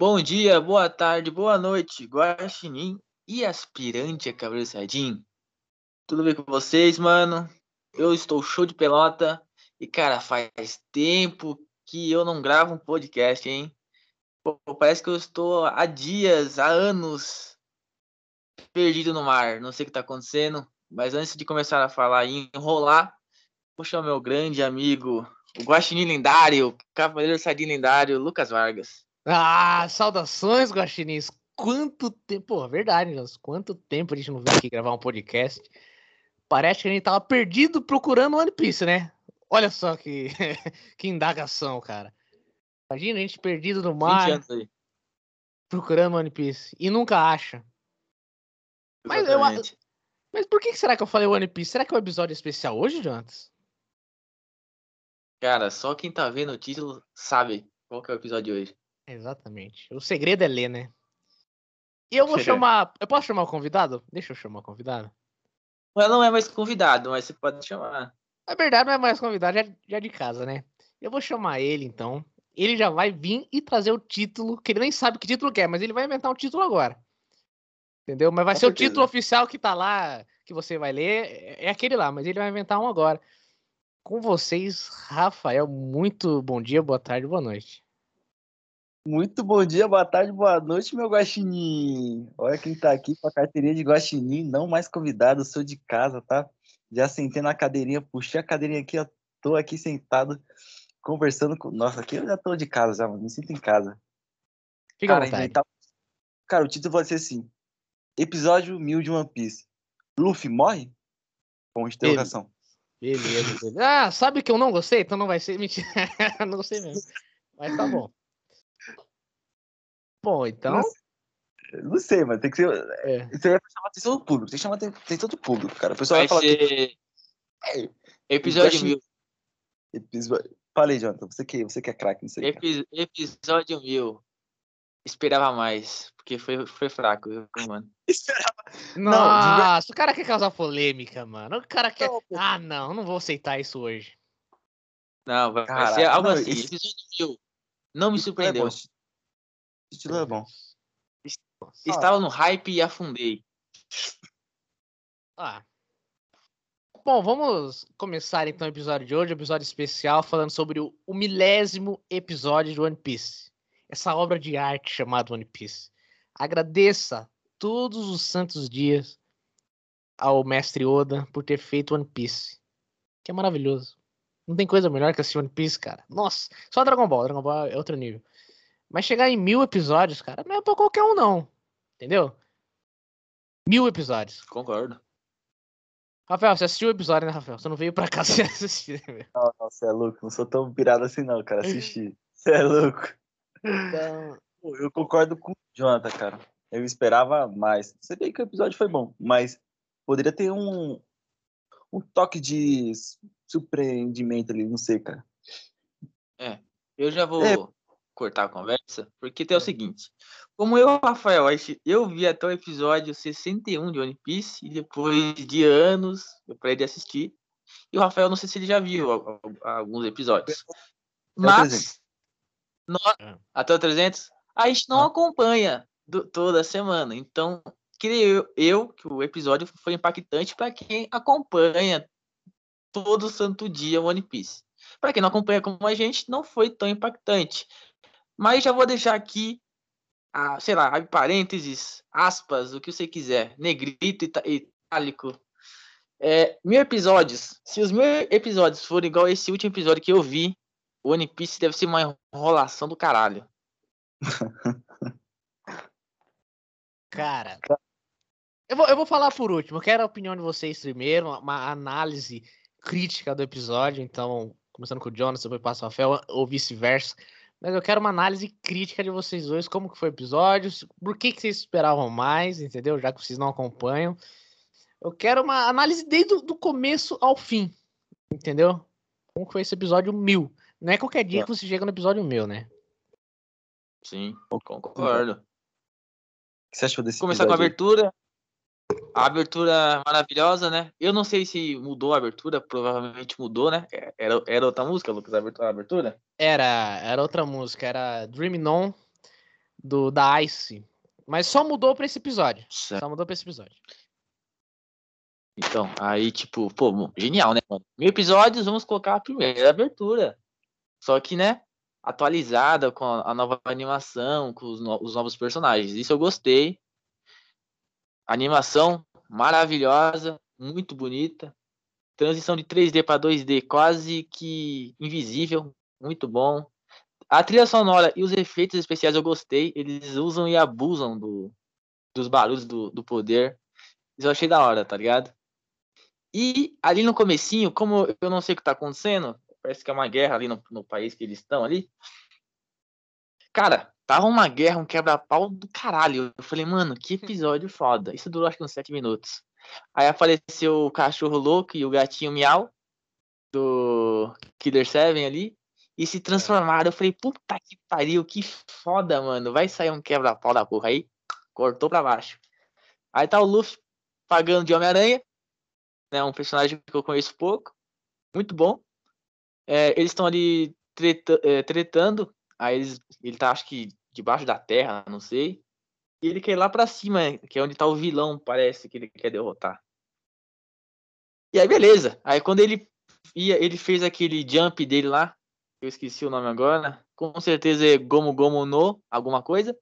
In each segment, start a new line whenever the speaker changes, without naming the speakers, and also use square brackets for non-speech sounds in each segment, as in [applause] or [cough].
Bom dia, boa tarde, boa noite, Guaxinim e aspirante a Sardim. Tudo bem com vocês, mano? Eu estou show de pelota e, cara, faz tempo que eu não gravo um podcast, hein? Pô, parece que eu estou há dias, há anos perdido no mar. Não sei o que está acontecendo, mas antes de começar a falar e enrolar, vou chamar meu grande amigo, o Guaxinim lendário, Cavaleiro Sardim lendário, Lucas Vargas.
Ah, saudações, Guaxinins. Quanto tempo, pô, verdade, Jonas. Quanto tempo a gente não veio aqui gravar um podcast. Parece que a gente tava perdido procurando One Piece, né? Olha só que, [laughs] que indagação, cara. Imagina a gente perdido no mar, procurando One Piece e nunca acha. Mas, eu, mas por que será que eu falei One Piece? Será que é um episódio especial hoje, Jonas?
Cara, só quem tá vendo o título sabe qual que é o episódio de hoje.
Exatamente. O segredo é ler, né? E eu vou chamar. Eu posso chamar o convidado? Deixa eu chamar o convidado.
Ela não é mais convidado, mas você pode chamar.
É verdade, não é mais convidado, já, já de casa, né? Eu vou chamar ele, então. Ele já vai vir e trazer o título, que ele nem sabe que título quer, mas ele vai inventar um título agora. Entendeu? Mas vai Com ser certeza. o título oficial que tá lá, que você vai ler, é, é aquele lá, mas ele vai inventar um agora. Com vocês, Rafael, muito bom dia, boa tarde, boa noite.
Muito bom dia, boa tarde, boa noite, meu guaxinim. Olha quem tá aqui com a carteirinha de guaxinim, não mais convidado, sou de casa, tá? Já sentei na cadeirinha, puxei a cadeirinha aqui, ó, tô aqui sentado, conversando com... Nossa, aqui eu já tô de casa já, mano, me sinto em casa.
Fica Cara, à vontade. Tá...
Cara, o título vai ser assim, episódio 1000 de One Piece. Luffy morre? Com interrogação.
Beleza, beleza. Ah, sabe que eu não gostei? Então não vai ser mentira. [laughs] não gostei mesmo. Mas tá bom. Bom, então.
Não sei, não sei mas tem que ser. É. Você vai chamar a atenção do público. Tem que chamar a atenção do público, cara. O pessoal vai, vai falar.
Ser... Que... É, episódio mil.
Episódio... Falei, Jonathan. Você que, você que é craque nisso aí.
Epi... Episódio mil. Esperava mais, porque foi, foi fraco, mano? [laughs]
Esperava. Nossa, não, o cara quer causar polêmica, mano. O cara quer. Não, ah, não, não vou aceitar isso hoje.
Não, vai, Caraca, ser algo não, assim. Isso... Episódio mil. Não me surpreendeu. É
título é bom.
Estava no hype e afundei.
Ah. Bom, vamos começar então o episódio de hoje, episódio especial, falando sobre o, o milésimo episódio de One Piece. Essa obra de arte chamada One Piece. Agradeça todos os santos dias ao mestre Oda por ter feito One Piece. Que é maravilhoso. Não tem coisa melhor que assistir One Piece, cara. Nossa, só Dragon Ball. Dragon Ball é outro nível. Mas chegar em mil episódios, cara, não é pra qualquer um, não. Entendeu? Mil episódios.
Concordo.
Rafael, você assistiu o episódio, né, Rafael? Você não veio pra cá [laughs] se assistir,
né, Não, não, você é louco. Não sou tão pirado assim, não, cara. Assisti. Você é louco. Então... Eu concordo com o Jonathan, cara. Eu esperava mais. Você vê que o episódio foi bom, mas poderia ter um, um toque de surpreendimento ali, não sei, cara.
É, eu já vou. É, cortar a conversa, porque tem o seguinte. Como eu, Rafael, eu vi até o episódio 61 de One Piece, e depois de anos eu parei de assistir. E o Rafael, não sei se ele já viu alguns episódios. Mas, nós, é. até o 300, a gente não acompanha do, toda semana. Então, creio eu que o episódio foi impactante para quem acompanha todo santo dia One Piece. Para quem não acompanha como a gente, não foi tão impactante. Mas já vou deixar aqui, a, sei lá, parênteses, aspas, o que você quiser, negrito, itálico. É, mil episódios. Se os mil episódios forem igual esse último episódio que eu vi, o One Piece deve ser uma enrolação do caralho. [laughs]
Cara, eu vou, eu vou falar por último. Eu quero a opinião de vocês primeiro, uma análise crítica do episódio. Então, começando com o Jonas, depois passa o Rafael, ou vice-versa. Mas eu quero uma análise crítica de vocês dois, como que foi o episódio, por que, que vocês esperavam mais, entendeu? Já que vocês não acompanham. Eu quero uma análise desde o começo ao fim, entendeu? Como que foi esse episódio mil. Não é qualquer dia que você chega no episódio mil, né?
Sim, concordo. O
que você achou desse
Começar com a abertura. A abertura maravilhosa, né? Eu não sei se mudou a abertura, provavelmente mudou, né? É, era, era outra música, Lucas, a abertura?
Era, era outra música, era Dream On. do da Ice. Mas só mudou pra esse episódio. Certo. Só mudou pra esse episódio.
Então, aí, tipo, pô, genial, né, mano? Mil episódios, vamos colocar a primeira abertura. Só que, né, atualizada com a nova animação, com os, no os novos personagens. Isso eu gostei. Animação maravilhosa, muito bonita. Transição de 3D para 2D quase que invisível, muito bom. A trilha sonora e os efeitos especiais eu gostei. Eles usam e abusam do, dos barulhos do, do poder. Isso eu achei da hora, tá ligado? E ali no comecinho, como eu não sei o que tá acontecendo, parece que é uma guerra ali no, no país que eles estão ali. Cara, tava uma guerra, um quebra-pau do caralho. Eu falei, mano, que episódio foda. Isso durou acho que uns 7 minutos. Aí apareceu o cachorro louco e o gatinho miau do Killer Seven ali e se transformaram. Eu falei, puta que pariu, que foda, mano. Vai sair um quebra-pau da porra aí. Cortou pra baixo. Aí tá o Luffy pagando de Homem-Aranha, né? Um personagem que eu conheço pouco. Muito bom. É, eles estão ali treta, é, tretando. Aí eles, ele tá, acho que, debaixo da terra, não sei. E ele quer ir lá pra cima, que é onde tá o vilão, parece, que ele quer derrotar. E aí, beleza. Aí quando ele ia, ele fez aquele jump dele lá, eu esqueci o nome agora, com certeza é Gomu Gomu no, alguma coisa.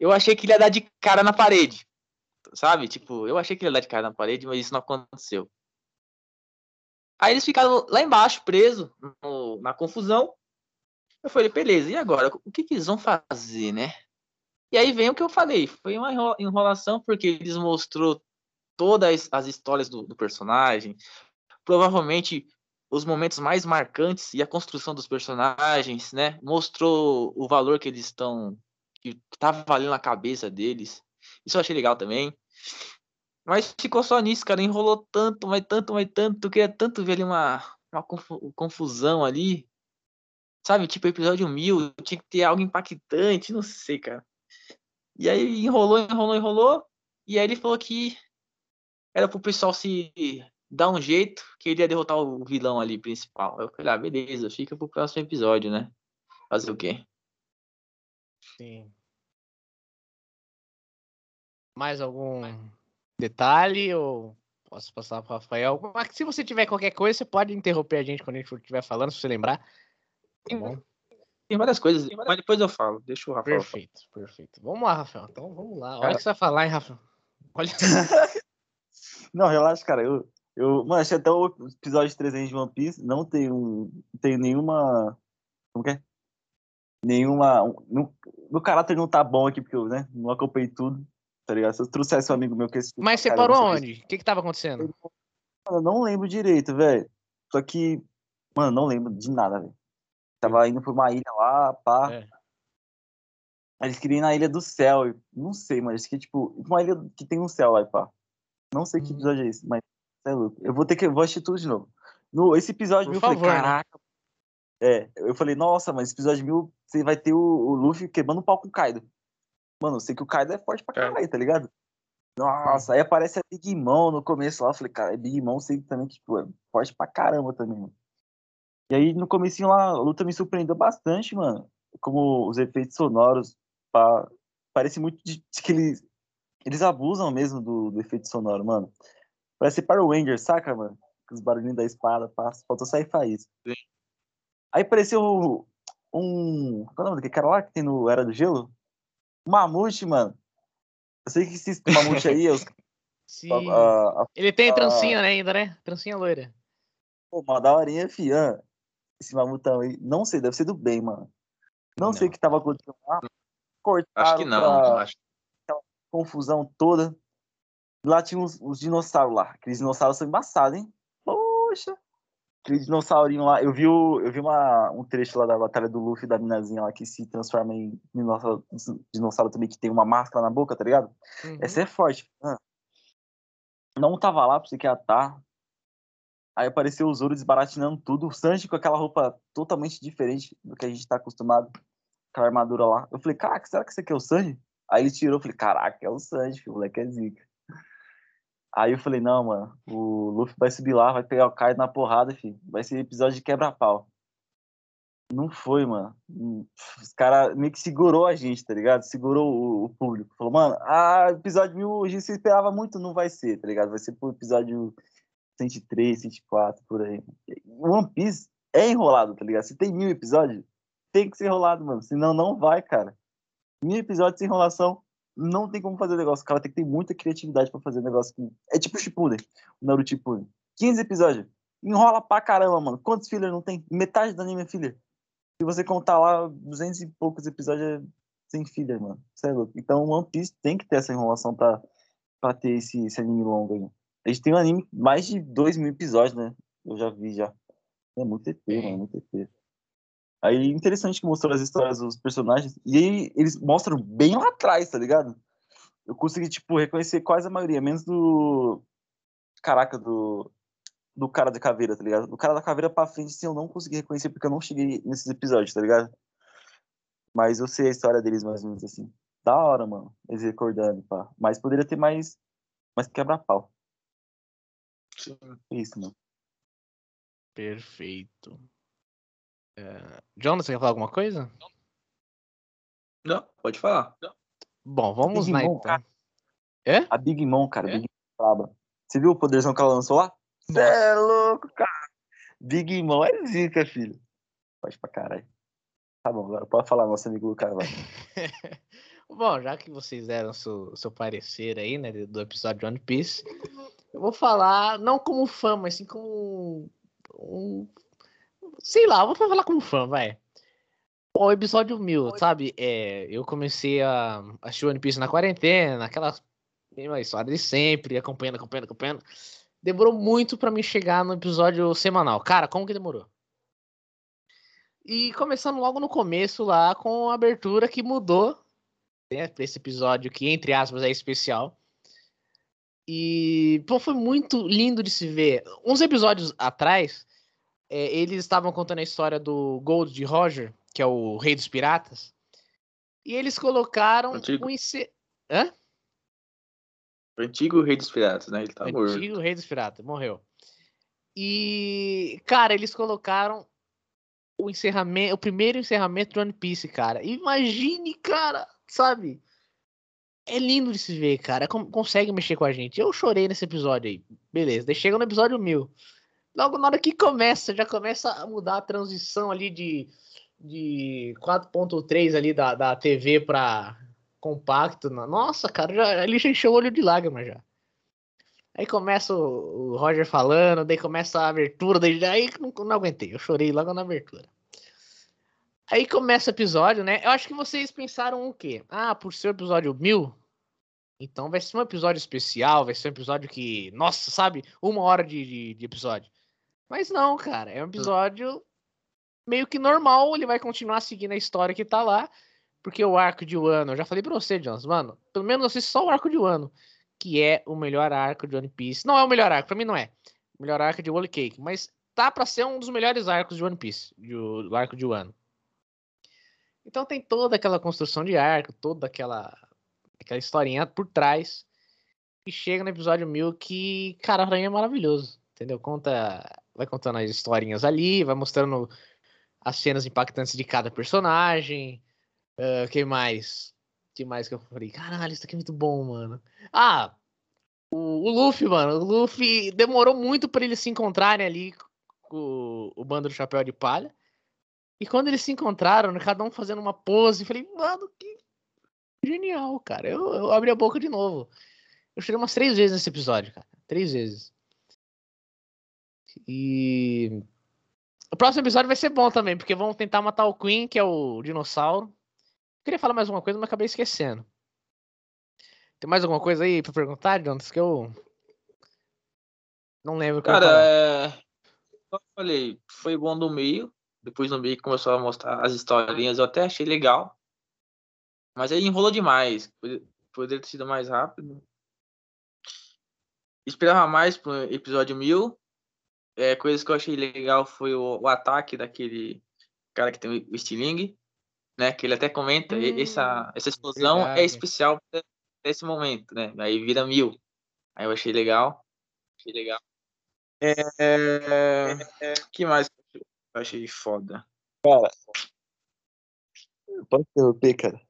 Eu achei que ele ia dar de cara na parede, sabe? Tipo, eu achei que ele ia dar de cara na parede, mas isso não aconteceu. Aí eles ficaram lá embaixo, presos, na confusão. Eu falei, beleza, e agora? O que, que eles vão fazer, né? E aí vem o que eu falei, foi uma enrolação, porque eles mostrou todas as histórias do, do personagem, provavelmente os momentos mais marcantes e a construção dos personagens, né? Mostrou o valor que eles estão. que tá valendo na cabeça deles. Isso eu achei legal também. Mas ficou só nisso, cara. Enrolou tanto, mas tanto, mas tanto. Queria tanto ver ali uma, uma confusão ali. Sabe, tipo episódio mil, tinha que ter algo impactante, não sei, cara. E aí enrolou, enrolou, enrolou. E aí ele falou que era pro pessoal se dar um jeito que ele ia derrotar o vilão ali principal. Eu falei, ah, beleza, fica pro próximo episódio, né? Fazer o quê?
Sim. Mais algum detalhe ou posso passar para o Rafael? Mas se você tiver qualquer coisa, você pode interromper a gente quando a gente estiver falando, se você lembrar.
Tá bom? Tem várias coisas, mas depois eu falo. Deixa o Rafael.
Perfeito, falar. perfeito. Vamos lá, Rafael. Então vamos lá. Olha o que você vai falar, hein, Rafael? Olha. [laughs]
Não, relaxa, cara. Eu, eu, mano, achei até o episódio 300 de One Piece. Não tem, um, tem nenhuma. Como que é? Nenhuma. Um, meu caráter não tá bom aqui, porque eu né, não acompanhei tudo. Tá ligado? Se eu trouxesse um amigo meu que esse.
Mas você parou aonde? O que que tava acontecendo?
Eu não lembro direito, velho. Só que. Mano, não lembro de nada, velho. Tava indo pra uma ilha lá, pá. É. Eles queriam ir na Ilha do Céu. Não sei, mas que tipo, uma ilha que tem um céu lá, pá. Não sei que episódio é esse, mas é louco. Eu vou ter que. vou assistir tudo de novo. No, esse episódio Por mil, favor, eu falei, né? caraca. Né? É, eu falei, nossa, mas esse episódio mil, você vai ter o, o Luffy quebrando o pau com o Kaido. Mano, eu sei que o Kaido é forte pra é. caralho, é. tá ligado? Nossa, aí aparece a Big Mom no começo lá. Eu falei, cara, é Big Mom sei também que tipo, é forte pra caramba também, mano. E aí no comecinho lá, a luta me surpreendeu bastante, mano. Como os efeitos sonoros. Pá, parece muito de, de que eles, eles abusam mesmo do, do efeito sonoro, mano. Parece Power Ranger, saca, mano? Os barulhinhos da espada, passa. Faltou sair faísca. Sim. Aí apareceu um. Qual é o nome daquele cara lá que tem no Era do Gelo? O Mamute, mano. Eu sei que esse mamute aí. Os... [laughs]
Sim. A, a, Ele tem trancinha né, ainda, né? Trancinha loira.
Pô, uma daorinha, fian. Esse mamutão aí. Não sei, deve ser do bem, mano. Não, não. sei o que tava acontecendo lá.
Cortaram acho que não. Pra... Acho...
Aquela confusão toda. Lá tinha os, os dinossauros lá. Aqueles dinossauros são embaçados, hein? Poxa. Aquele dinossaurinho lá. Eu vi, o, eu vi uma, um trecho lá da batalha do Luffy da minazinha lá que se transforma em dinossauro, dinossauro também, que tem uma máscara na boca, tá ligado? Uhum. Essa é forte. Ah. Não tava lá pra você que ia tá. Aí apareceu o Zoro desbaratinando tudo. O Sanji com aquela roupa totalmente diferente do que a gente tá acostumado. Aquela armadura lá. Eu falei, caraca, será que esse aqui é o Sanji? Aí ele tirou, eu falei, caraca, é o Sanji, o moleque é zica. Aí eu falei, não, mano, o Luffy vai subir lá, vai pegar o Kaido na porrada, filho. Vai ser episódio de quebra-pau. Não foi, mano. Os caras meio que segurou a gente, tá ligado? Segurou o, o, público. Falou, mano, ah, episódio mil, a gente esperava muito, não vai ser, tá ligado? Vai ser pro episódio 103, 104, por aí. One Piece é enrolado, tá ligado? Se tem mil episódios, tem que ser enrolado, mano. Senão não vai, cara. Mil episódios sem enrolação, não tem como fazer o negócio. O cara tem que ter muita criatividade pra fazer o negócio. É tipo o Shippuden, o Naruto Shippuden. 15 episódios. Enrola pra caramba, mano. Quantos fillers não tem? Metade do anime é filler. Se você contar lá 200 e poucos episódios, é sem filler, mano. Louco. Então One Piece tem que ter essa enrolação pra, pra ter esse, esse anime longo aí. A gente tem um anime mais de 2 mil episódios, né? Eu já vi já. É muito ET, mano, muito ET. Aí interessante que mostrou as histórias dos personagens. E aí eles mostram bem lá atrás, tá ligado? Eu consegui, tipo, reconhecer quase a maioria, menos do. Caraca, do. Do cara da caveira, tá ligado? Do cara da caveira pra frente, sim, eu não consegui reconhecer porque eu não cheguei nesses episódios, tá ligado? Mas eu sei a história deles mais ou menos assim. Da hora, mano. Eles recordando, pá. Mas poderia ter mais. Mais quebra-pau.
Sim.
Isso, mano.
Perfeito. É... Jonas, você quer falar alguma coisa?
Não, pode falar.
Bom, vamos lá
Mom,
então.
cara.
É?
A Big Mom, cara.
É?
Big Mom braba. Você viu o poderzão que ela lançou lá? Você é louco, cara. Big Mom é zica, filho. Pode pra caralho. Tá bom, agora pode falar, nosso amigo Lucas. Vai. [laughs]
Bom, já que vocês deram seu, seu parecer aí, né, do episódio de One Piece, eu vou falar não como fã, mas sim como um, sei lá, vou falar como fã, vai. O episódio mil, sabe? É, eu comecei a assistir One Piece na quarentena, aquela mesma história de sempre, acompanhando, acompanhando, acompanhando. Demorou muito pra me chegar no episódio semanal. Cara, como que demorou? E começando logo no começo lá com a abertura que mudou né, pra esse episódio que, entre aspas, é especial. E pô, foi muito lindo de se ver. Uns episódios atrás, é, eles estavam contando a história do Gold de Roger, que é o rei dos piratas. E eles colocaram
Antigo.
um. Hã?
O antigo rei dos piratas, né? Ele tá morto.
Antigo rei dos piratas, morreu. E, cara, eles colocaram o encerramento, o primeiro encerramento do One Piece, cara. Imagine, cara, sabe? É lindo de se ver, cara. Con- consegue mexer com a gente. Eu chorei nesse episódio aí. Beleza. Daí chega no episódio 1000. Logo na hora que começa, já começa a mudar a transição ali de, de 4.3 ali da, da TV pra compacto. Nossa, cara, já, ele já encheu o olho de lágrimas já. Aí começa o, o Roger falando, daí começa a abertura, daí aí não, não aguentei, eu chorei logo na abertura. Aí começa o episódio, né? Eu acho que vocês pensaram o quê? Ah, por ser o episódio 1000, então vai ser um episódio especial, vai ser um episódio que, nossa, sabe? Uma hora de, de, de episódio. Mas não, cara, é um episódio meio que normal, ele vai continuar seguindo a história que tá lá, porque o arco de Wano, eu já falei pra você, Jones, mano, pelo menos assiste só o arco de Wano, que é o melhor arco de One Piece. Não é o melhor arco, pra mim não é. O melhor arco de Whole Cake, mas tá pra ser um dos melhores arcos de One Piece, do, do arco de Wano. Então tem toda aquela construção de arco, toda aquela aquela historinha por trás. E chega no episódio 1000 que, cara, pra mim é maravilhoso. Entendeu? Conta, vai contando as historinhas ali, vai mostrando as cenas impactantes de cada personagem. Uh, que mais? que mais que eu falei? Caralho, isso aqui é muito bom, mano. Ah, o, o Luffy, mano. O Luffy demorou muito pra eles se encontrarem ali com o, o bando do Chapéu de Palha. E quando eles se encontraram, cada um fazendo uma pose, eu falei, mano, que genial, cara. Eu, eu abri a boca de novo. Eu chorei umas três vezes nesse episódio, cara. Três vezes. E. O próximo episódio vai ser bom também, porque vão tentar matar o Queen, que é o dinossauro. Queria falar mais alguma coisa, mas acabei esquecendo. Tem mais alguma coisa aí pra perguntar, Jonas? Que eu. Não lembro eu
Cara,
falar.
é... eu falei, foi bom do meio. Depois no meio começou a mostrar as historinhas, eu até achei legal. Mas aí enrolou demais. Poder- Poderia ter sido mais rápido. Esperava mais pro episódio 1000. É, coisas que eu achei legal foi o, o ataque daquele cara que tem o estilingue, né? Que ele até comenta,
Hum,
essa, essa explosão
verdade.
é especial pra- nesse momento, né? Aí vira mil. Aí eu achei legal. Achei legal. É, que mais eu achei foda?
Cara, pode interromper, cara?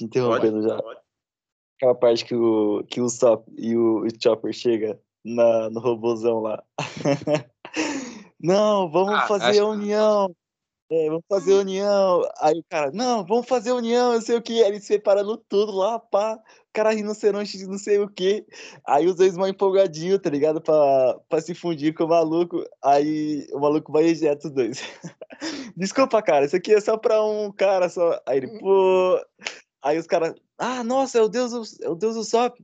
Interrompendo já. Aquela parte que o, que o Sop e o, o Chopper chega na, no robôzão lá. [laughs] Não, vamos
Ah,
fazer
acho-
a união. É, vamos fazer união. Aí o cara, não, vamos fazer união, não sei o que. Aí ele separando tudo lá, pá. O cara rinoceronte de não sei o que. Aí os dois mal empolgadinhos, tá ligado? Pra, pra se fundir com o maluco. Aí o maluco vai e ejeta os dois. [laughs] Desculpa, cara, isso aqui é só pra um cara só. Aí ele, pô. Aí os caras, ah, nossa, é o Deus do, é o Deus do Sop.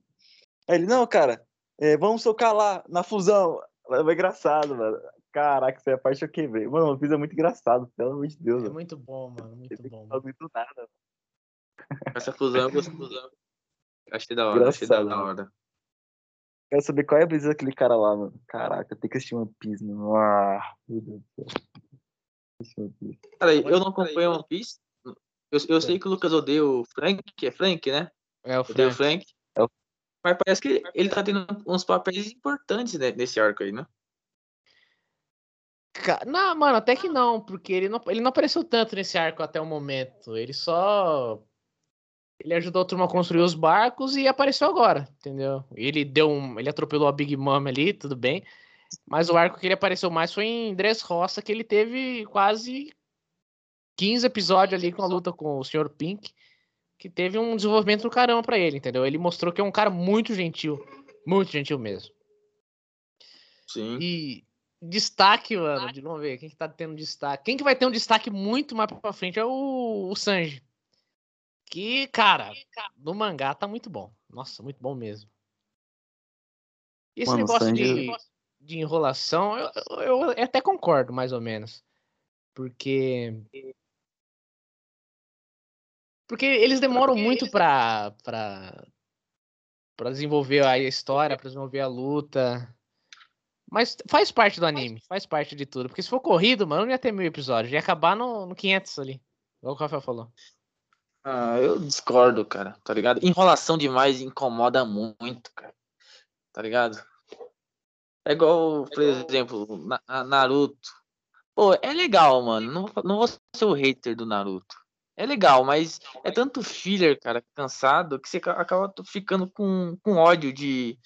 Aí ele, não, cara, é, vamos socar lá na fusão. É engraçado, mano. Caraca, essa é a parte que eu quebrei. Mano, o Fizz é muito engraçado, pelo amor de Deus.
É
mano.
muito bom, mano. Muito bom.
faz muito nada.
Essa fusão, eu gostei. Achei da hora, achei da
mano.
hora.
Quero saber qual é a brisa daquele cara lá, mano. Caraca, tem que assistir One Piece, mano. Ah, meu Deus do céu.
Cara, eu não acompanho One Piece. Eu, eu sei que o Lucas odeia o Frank, é Frank, né?
É o
Odeia o
Frank.
Frank.
É o-
Mas parece que ele tá tendo uns papéis importantes né, nesse arco aí, né?
Não, mano, até que não, porque ele não, ele não apareceu tanto nesse arco até o momento. Ele só. Ele ajudou a turma a construir os barcos e apareceu agora, entendeu? Ele deu um. Ele atropelou a Big Mom ali, tudo bem. Mas o arco que ele apareceu mais foi em Dressrosa, que ele teve quase 15 episódios ali com a luta com o Sr. Pink, que teve um desenvolvimento do caramba pra ele, entendeu? Ele mostrou que é um cara muito gentil. Muito gentil mesmo.
Sim.
E destaque, mano, de vamos ver, quem que tá tendo destaque? Quem que vai ter um destaque muito mais pra frente é o, o Sanji. Que, cara, no mangá tá muito bom. Nossa, muito bom mesmo. E esse
Mano,
negócio
Sanji-
de, de enrolação, eu, eu, eu até concordo, mais ou menos. Porque. Porque eles demoram muito pra, pra, pra desenvolver a história, pra desenvolver a luta. Mas faz parte do anime, faz parte de tudo. Porque se for corrido, mano, não ia ter mil episódios. Ia acabar no, no 500 ali. Igual o Rafael falou.
Ah, eu discordo, cara, tá ligado? Enrolação demais incomoda muito, cara. Tá ligado? É igual, por exemplo, Na- Na- Naruto. Pô, é legal, mano. Não, vou- não vou ser o hater do Naruto. É legal, mas é tanto filler, cara, cansado, que você ca- acaba ficando com, com ódio de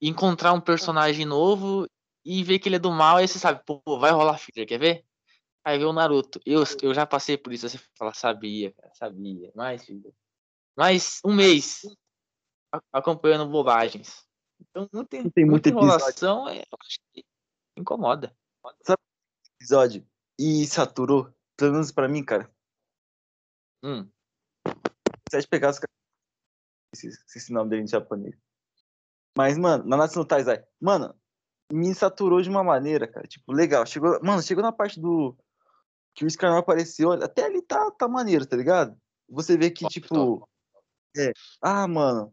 encontrar um personagem novo e ver que ele é do mal, aí você sabe, pô, vai rolar filler, quer ver? Aí vê o Naruto. Eu, eu já passei por isso, você fala, sabia, cara, sabia. Mais, filho. Mais um mês acompanhando bobagens. Então não tem,
Não tem
muita enrolação, é, eu acho que incomoda.
Episódio. E saturou. Pelo menos pra mim, cara.
Hum,
Sete pegados. Esse, esse nome dele em japonês. Mas, mano, Nanatsu no Taizai. Mano, me saturou de uma maneira, cara. Tipo, legal. Chegou, mano, chegou na parte do. Que o Scar não apareceu. Até ali tá, tá maneiro, tá ligado? Você vê que, tipo. É. Ah, mano.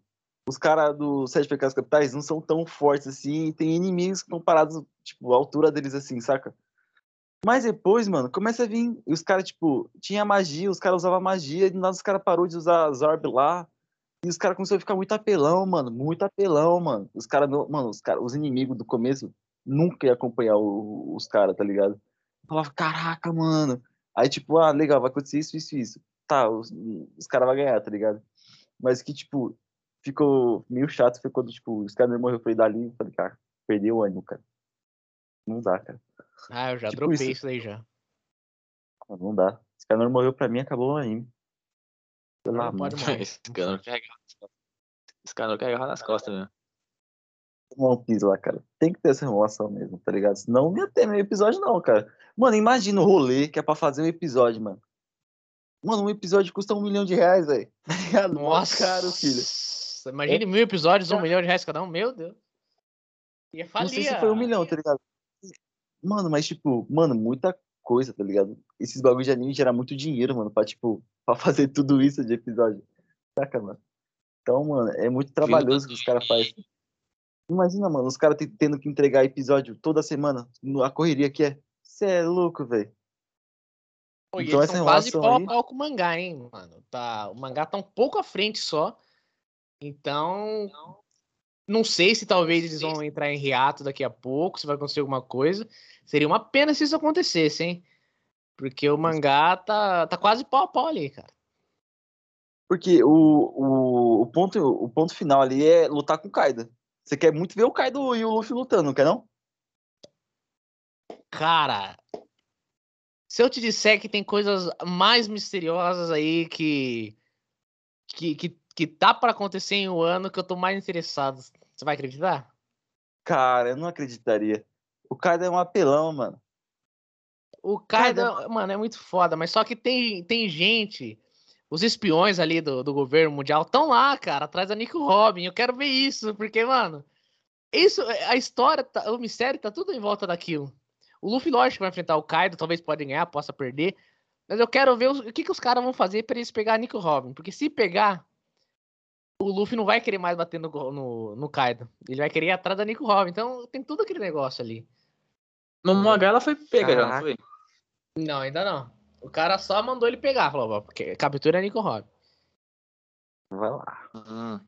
Os caras do Sete Pecados Capitais não são tão fortes assim. E tem inimigos comparados, tipo, à altura deles assim, saca? Mas depois, mano, começa a vir. E os caras, tipo, tinha magia, os caras usavam magia, e do nada os caras parou de usar Zorb lá. E os caras começaram a ficar muito apelão, mano. Muito apelão, mano. Os caras, não- mano, os, cara, os inimigos do começo nunca iam acompanhar o- os caras, tá ligado? Eu falava, caraca, mano. Aí, tipo, ah, legal, vai acontecer isso, isso, isso. Tá, os, os caras vão ganhar, tá ligado? Mas que, tipo, ficou meio chato foi quando, tipo, os caras morreu, foi dali. Eu falei, cara, perdeu o ânimo, cara. Não dá, cara.
Ah, eu já
Tipo
dropei
isso.
isso daí já.
Não dá. Se Scanor morreu pra mim, acabou o anime.
Não pode morrer.
esse cara não quer agarrar nas costas. Esse cara não quer agarrar nas costas, né?
One Piece lá, cara. Tem que ter essa enrolação mesmo, tá ligado? Senão não ia ter meio episódio, não, cara. Mano, imagina o rolê que é pra fazer um episódio, mano. Mano, um episódio custa um milhão de reais, velho. [laughs] Tá ligado?
Nossa,
caro, filho.
Imagine mil episódios, um milhão de reais cada um. Meu Deus. Ia falir.
Não sei se foi um milhão, tá ligado? Mano, mas, tipo, mano, muita coisa, tá ligado? Esses bagulhos de anime geram muito dinheiro, mano, pra, tipo, pra fazer tudo isso de episódio. Saca, mano? Então, mano, é muito trabalhoso que os caras fazem. Imagina, mano, os caras tendo que entregar episódio toda semana, a correria que é. Cê é louco, velho. Então
eles
essa
são quase pau a pau com o mangá, hein, mano. Tá, o mangá tá um pouco à frente só. Então, não sei se talvez eles vão entrar em hiato daqui a pouco, se vai acontecer alguma coisa. Seria uma pena se isso acontecesse, hein? Porque o mangá tá, tá quase pau a pau ali, cara.
Porque o, o, o, ponto, o ponto final ali é lutar com o Kaido. Você quer muito ver o Kaido e o Luffy lutando, não quer não?
Cara, se eu te disser que tem coisas mais misteriosas aí que que, que, que tá para acontecer em um ano que eu tô mais interessado, você vai acreditar?
Cara, eu não acreditaria. O Kaido é um apelão, mano.
O Kaido, Kaido... mano, é muito foda, mas só que tem, tem gente os espiões ali do, do governo mundial estão lá, cara, atrás da Nico Robin. Eu quero ver isso, porque, mano, isso, a história, tá, o mistério tá tudo em volta daquilo. O Luffy, lógico, vai enfrentar o Kaido, talvez pode ganhar, possa perder. Mas eu quero ver os, o que, que os caras vão fazer para eles pegar a Nico Robin. Porque se pegar, o Luffy não vai querer mais bater no, no, no Kaido. Ele vai querer ir atrás da Nico Robin. Então tem tudo aquele negócio ali.
No mangá ela foi pega, já não foi?
Não, ainda não. O cara só mandou ele pegar, falou, porque captura é Nico Robin.
Vai lá. Uhum.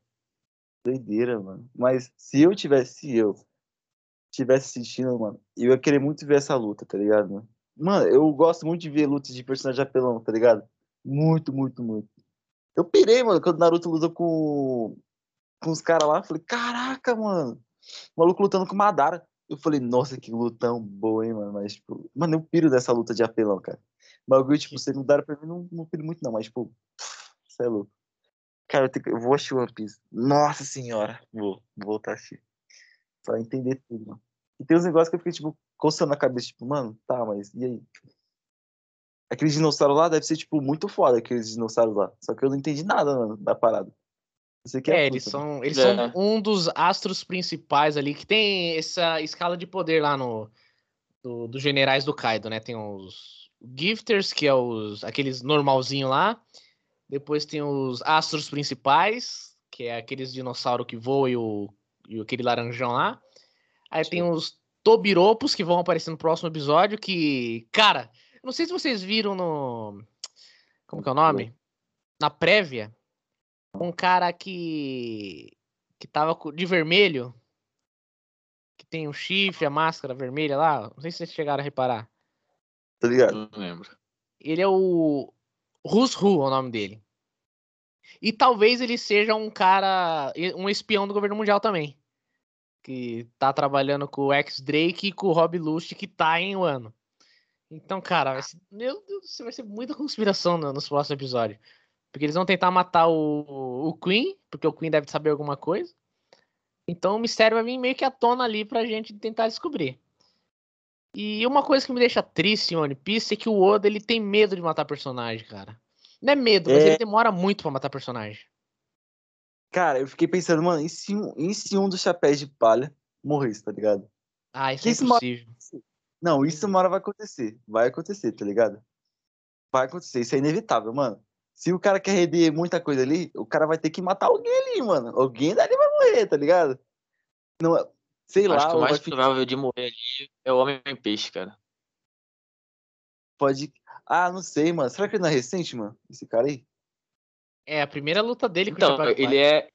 Doideira, mano. Mas se eu tivesse, se eu tivesse assistindo, mano, eu ia querer muito ver essa luta, tá ligado, mano? Mano, eu gosto muito de ver lutas de personagem apelão, tá ligado? Muito, muito, muito. Eu pirei, mano, quando o Naruto luta com, com os caras lá. Falei, caraca, mano. O maluco lutando com Madara. Eu falei, nossa, que lutão boa, hein, mano. Mas, tipo, mano, eu piro dessa luta de apelão, cara. Bagulho, tipo, secundário pra mim não, não piro muito, não, mas, tipo, [sniffs] você é louco. Cara, eu, tenho, eu vou assistir One Piece. Nossa senhora, vou, vou voltar a assistir. Pra entender tudo, mano. E tem uns negócios que eu fiquei, tipo, coçando a cabeça, tipo, mano, tá, mas e aí? Aqueles dinossauros lá deve ser, tipo, muito foda, aqueles dinossauros lá. Só que eu não entendi nada, mano, da parada.
É, é eles são, eles é. são um dos astros principais ali, que tem essa escala de poder lá no do, dos generais do Kaido, né? Tem os Gifters, que é os aqueles normalzinho lá. Depois tem os astros principais, que é aqueles dinossauro que voam e, o, e aquele laranjão lá. Aí Sim. tem os Tobiropos, que vão aparecer no próximo episódio, que, cara, não sei se vocês viram no... Como que é o nome? Na prévia, um cara que que tava de vermelho, que tem um chifre, a máscara vermelha lá, não sei se vocês chegaram a reparar.
Tá ligado?
Não lembro.
Ele é o Rusru, é o nome dele. E talvez ele seja um cara, um espião do governo mundial também. Que tá trabalhando com o X-Drake e com o Rob Lust, que tá em um ano. Então, cara, vai ser, meu Deus, vai ser muita conspiração no, nos próximos episódios. Porque eles vão tentar matar o, o Queen, porque o Queen deve saber alguma coisa. Então o mistério vai vir meio que à tona ali pra gente tentar descobrir. E uma coisa que me deixa triste em One Piece é que o Oda ele tem medo de matar personagem, cara. Não é medo, mas é... ele demora muito para matar personagem.
Cara, eu fiquei pensando, mano, e se um, e se um dos chapéus de palha morresse, tá ligado?
Ah, isso que é impossível.
Isso Não, isso uma hora vai acontecer. Vai acontecer, tá ligado? Vai acontecer, isso é inevitável, mano. Se o cara quer render muita coisa ali, o cara vai ter que matar alguém ali, mano. Alguém dali vai morrer, tá ligado? Não, Sei
Acho
lá.
Acho que o mais provável de morrer ali é o Homem-Peixe, cara.
Pode. Ah, não sei, mano. Será que ele não é recente, mano? Esse cara aí?
É, a primeira luta dele
com então, o ele é.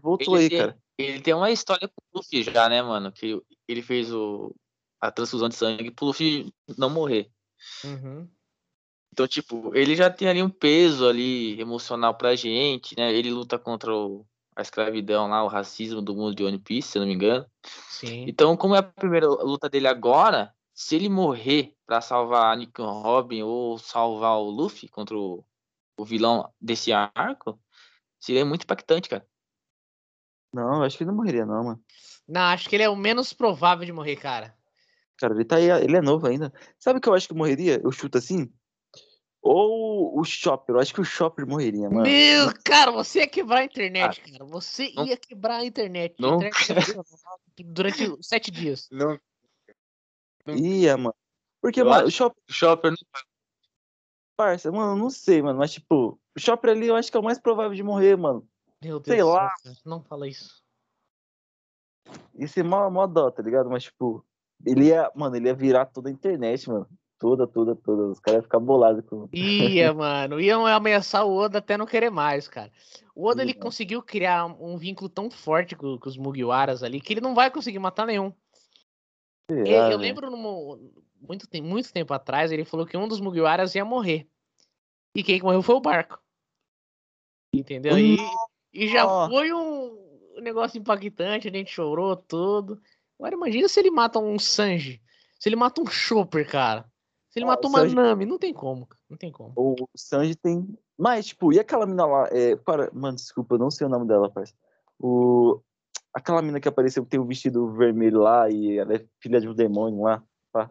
Voltou ele aí, tem, cara.
Ele tem uma história com o Luffy já, né, mano? Que ele fez o... a transfusão de sangue pro Luffy não morrer.
Uhum.
Então, tipo, ele já tem ali um peso ali emocional pra gente, né? Ele luta contra o a escravidão lá, o racismo do mundo de One Piece, se eu não me engano.
Sim.
Então, como é a primeira luta dele agora, se ele morrer para salvar a Nick Robin ou salvar o Luffy contra o, o vilão desse arco, seria muito impactante, cara.
Não, acho que ele não morreria, não, mano.
Não, acho que ele é o menos provável de morrer, cara.
Cara, ele tá aí, ele é novo ainda. Sabe o que eu acho que morreria? Eu chuto assim? Ou o Chopper, eu acho que o Chopper morreria, mano.
Meu, cara, você ia quebrar a internet, ah, cara. Você não, ia quebrar a internet.
Não.
durante [laughs] sete dias.
Não.
não. Ia, mano. Porque, eu mano, o Chopper.
Chopper não.
Parça, mano, não sei, mano. Mas, tipo, o Chopper ali eu acho que é o mais provável de morrer, mano.
Meu Deus. Sei lá. Céu, não fala isso.
Isso é mó, mó dó, tá ligado? Mas, tipo, ele ia, mano, ele ia virar toda a internet, mano. Toda, toda, toda. Os caras iam ficar bolados com. [laughs]
Ia, mano. Iam ameaçar o Oda até não querer mais, cara. O Oda ele conseguiu criar um vínculo tão forte com, com, os Mugiwaras ali que ele não vai conseguir matar nenhum. É, eu lembro no, muito, muito tempo atrás, ele falou que um dos Mugiwaras ia morrer. E quem morreu foi o barco. Entendeu? E, e já foi um negócio impactante, a gente chorou tudo. Agora imagina se ele mata um Sanji. Se ele mata um Chopper, cara. Se ele ah, mata uma Sanji... Nami, não tem como. Não tem como.
O Sanji tem. Mas, tipo, e aquela mina lá? É... Para... Mano, desculpa, eu não sei o nome dela, parceiro. O... Aquela mina que apareceu que tem o vestido vermelho lá e ela é filha de um demônio lá. Pá.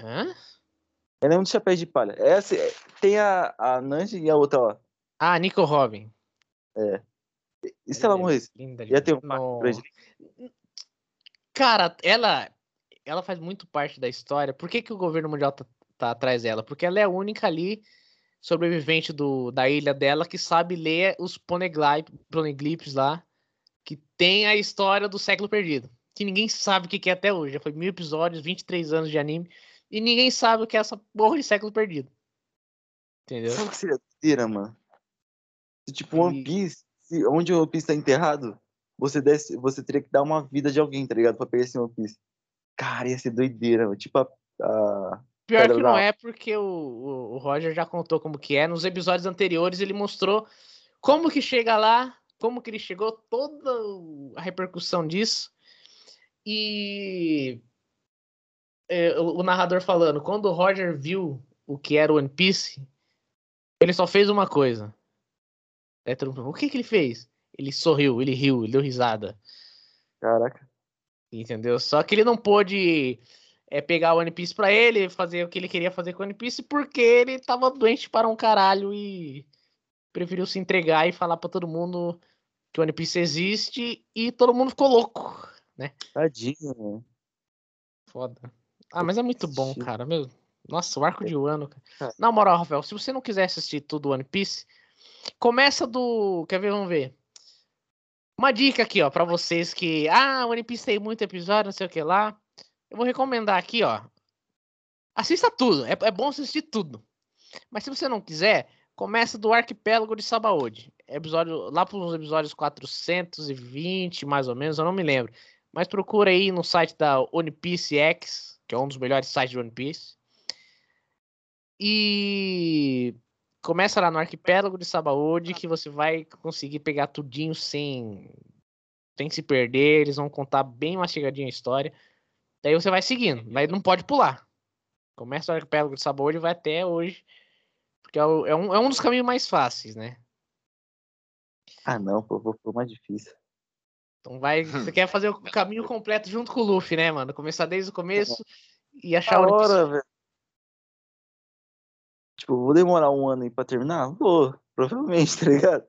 Hã?
Ela é um chapéu de palha. Essa, é, tem a, a Nanji e a outra lá.
Ah, Nico Robin.
É. E se ela morresse?
Linda,
linda. Ia ter um
Cara, ela ela faz muito parte da história. Por que, que o governo mundial tá, tá atrás dela? Porque ela é a única ali sobrevivente do, da ilha dela que sabe ler os poneglyphs lá, que tem a história do século perdido. Que ninguém sabe o que, que é até hoje. Já foi mil episódios, 23 anos de anime, e ninguém sabe o que é essa porra de século perdido. Entendeu?
Sabe o que seria tira, mano? Tipo, One Piece, onde o One Piece tá enterrado, você, desse, você teria que dar uma vida de alguém, tá ligado? Pra pegar esse One Piece. Cara, ia ser doideira, tipo a. a...
Pior que não é, porque o, o, Roger já contou como que é. Nos episódios anteriores ele mostrou como que chega lá, como que ele chegou, toda a repercussão disso. E é, o, o, narrador falando, quando o Roger viu o que era o One Piece, ele só fez uma coisa. É, o que que ele fez? Ele sorriu, ele riu, ele deu risada.
Caraca.
Entendeu? Só que ele não pôde é, pegar o One Piece pra ele, fazer o que ele queria fazer com o One Piece, porque ele tava doente para um caralho e preferiu se entregar e falar para todo mundo que o One Piece existe e todo mundo ficou louco, né?
Tadinho, né?
Foda. Ah, mas é muito bom, cara. Meu... Nossa, o arco de Wano. Cara. Na moral, Rafael, se você não quiser assistir tudo One Piece, começa do. Quer ver? Vamos ver. Uma dica aqui, ó, para vocês que. Ah, One Piece tem muito episódio, não sei o que lá. Eu vou recomendar aqui, ó. Assista tudo. É, é bom assistir tudo. Mas se você não quiser, começa do Arquipélago de Sabaody. Episódio, lá para os episódios 420, mais ou menos, eu não me lembro. Mas procura aí no site da One Piece X, que é um dos melhores sites de One Piece. E Começa lá no arquipélago de Sabaody que você vai conseguir pegar tudinho sem, sem se perder. Eles vão contar bem mastigadinho a história. Daí você vai seguindo, mas não pode pular. Começa o arquipélago de Sabaody e vai até hoje. Porque é, é, um, é um dos caminhos mais fáceis, né?
Ah, não, pô, vou pro mais difícil.
Então vai. Você quer fazer o caminho completo junto com o Luffy, né, mano? Começar desde o começo e achar
o. Hora, velho. Tipo, vou demorar um ano aí pra terminar? Vou, provavelmente, [laughs] tá ligado?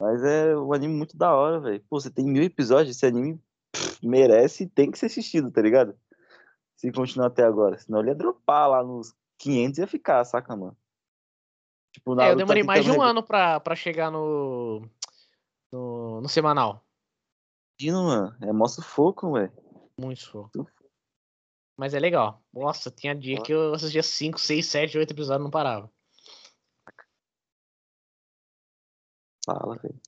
Mas é um anime muito da hora, velho. Pô, você tem mil episódios, esse anime pff, merece e tem que ser assistido, tá ligado? Se continuar até agora. Senão ele ia dropar lá nos 500 e ia ficar, saca, mano?
Tipo, é, eu tá demorei tá mais de um ano pra, pra chegar no, no, no semanal.
Mano, é mó sufoco, velho.
Muito sufoco. Mas é legal. Nossa, tinha dia que eu assistia 5, 6, 7, 8 episódios e não parava.
Fala, velho.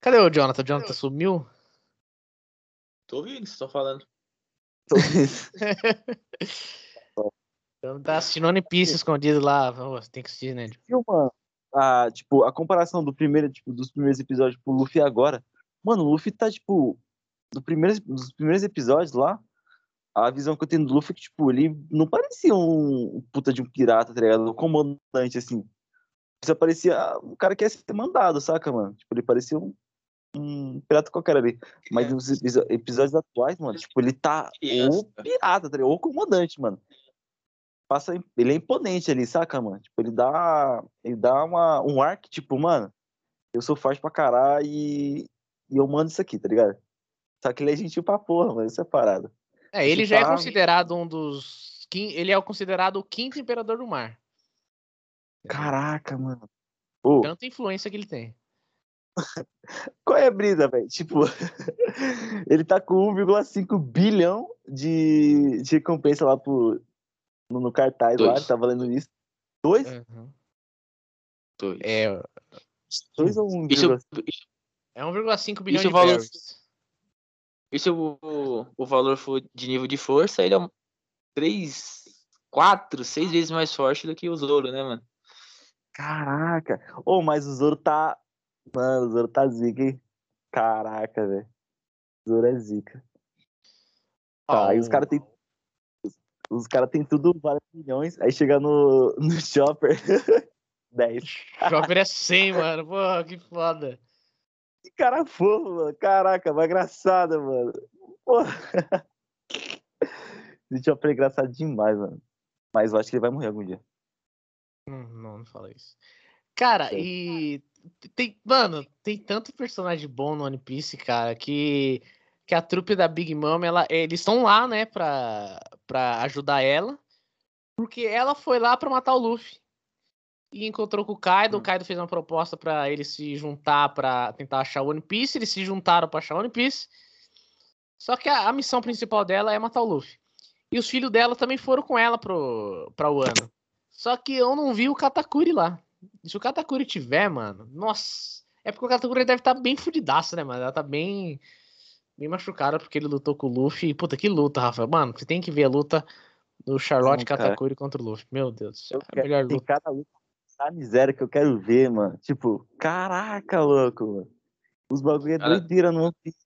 Cadê o Jonathan? O Jonathan sumiu?
Tô ouvindo, vocês estão falando.
Tô ouvindo. [laughs]
então tá assistindo One Piece escondido lá. tem que assistir, né?
Uma, a, tipo, a comparação do primeiro, tipo, dos primeiros episódios pro Luffy agora. Mano, o Luffy tá, tipo, do primeiro, dos primeiros episódios lá, a visão que eu tenho do Luffy é que, tipo, ele não parecia um puta de um pirata, tá ligado? Um comandante, assim. Ele parecia um cara que ia ser mandado, saca, mano? Tipo, ele parecia um, um pirata qualquer ali. Mas é. nos episódios atuais, mano, tipo, ele tá o pirata, tá ligado? Ou comandante, mano. Passa, ele é imponente ali, saca, mano? Tipo, ele dá, ele dá uma, um ar que, tipo, mano, eu sou forte pra caralho e, e eu mando isso aqui, tá ligado? Só que ele é gentil pra porra, mano, isso é parada.
É, ele já é considerado um dos. Ele é considerado o quinto imperador do mar.
Caraca, mano.
Pô. Tanta influência que ele tem. [laughs]
Qual é a brisa, velho? Tipo, [laughs] ele tá com 1,5 bilhão de, de recompensa lá pro, no, no cartaz Dois. lá, tá valendo isso. Dois? Uhum.
Dois.
É.
Dois ou 1,5?
Isso... É 1,5 bilhão isso de valor...
e se o, o valor for de nível de força, ele é, três, quatro, seis vezes mais forte do que o Zoro, né, mano?
Caraca. Ô, oh, mas o Zoro tá. Mano, o Zoro tá zica, hein? Caraca, velho. O Zoro é zica. Tá, oh. aí os caras tem. Os caras tem tudo vários milhões. Aí chega no, no [laughs] Chopper. [laughs] 10.
Chopper é 100, mano. Pô, que foda.
Que cara fofo, mano. Caraca, vai engraçado, mano. Porra. [laughs] Esse Chopper é engraçado demais, mano. Mas eu acho que ele vai morrer algum dia.
Hum, não, não fala isso. Cara, Sim. e tem, mano, tem tanto personagem bom no One Piece, cara, que, que a trupe da Big Mom, ela, eles estão lá, né, pra, pra ajudar ela, porque ela foi lá pra matar o Luffy. E encontrou com o Kaido, hum. o Kaido fez uma proposta para eles se juntar para tentar achar o One Piece, eles se juntaram para achar o One Piece. Só que a, a, missão principal dela é matar o Luffy. E os filhos dela também foram com ela pro, pra Wano. Só que eu não vi o Katakuri lá. Se o Katakuri tiver, mano, nossa. É porque o Katakuri deve estar tá bem fudidaço, né, mano? Ela tá bem. Bem machucada porque ele lutou com o Luffy. Puta, que luta, Rafael. Mano, você tem que ver a luta do Charlotte Katakuri contra o Luffy. Meu Deus do céu.
É a melhor luta. Tem cada luta a miséria que eu quero ver, mano. Tipo, caraca, louco, mano. Os bagulho é Cara, doideira no One Piece.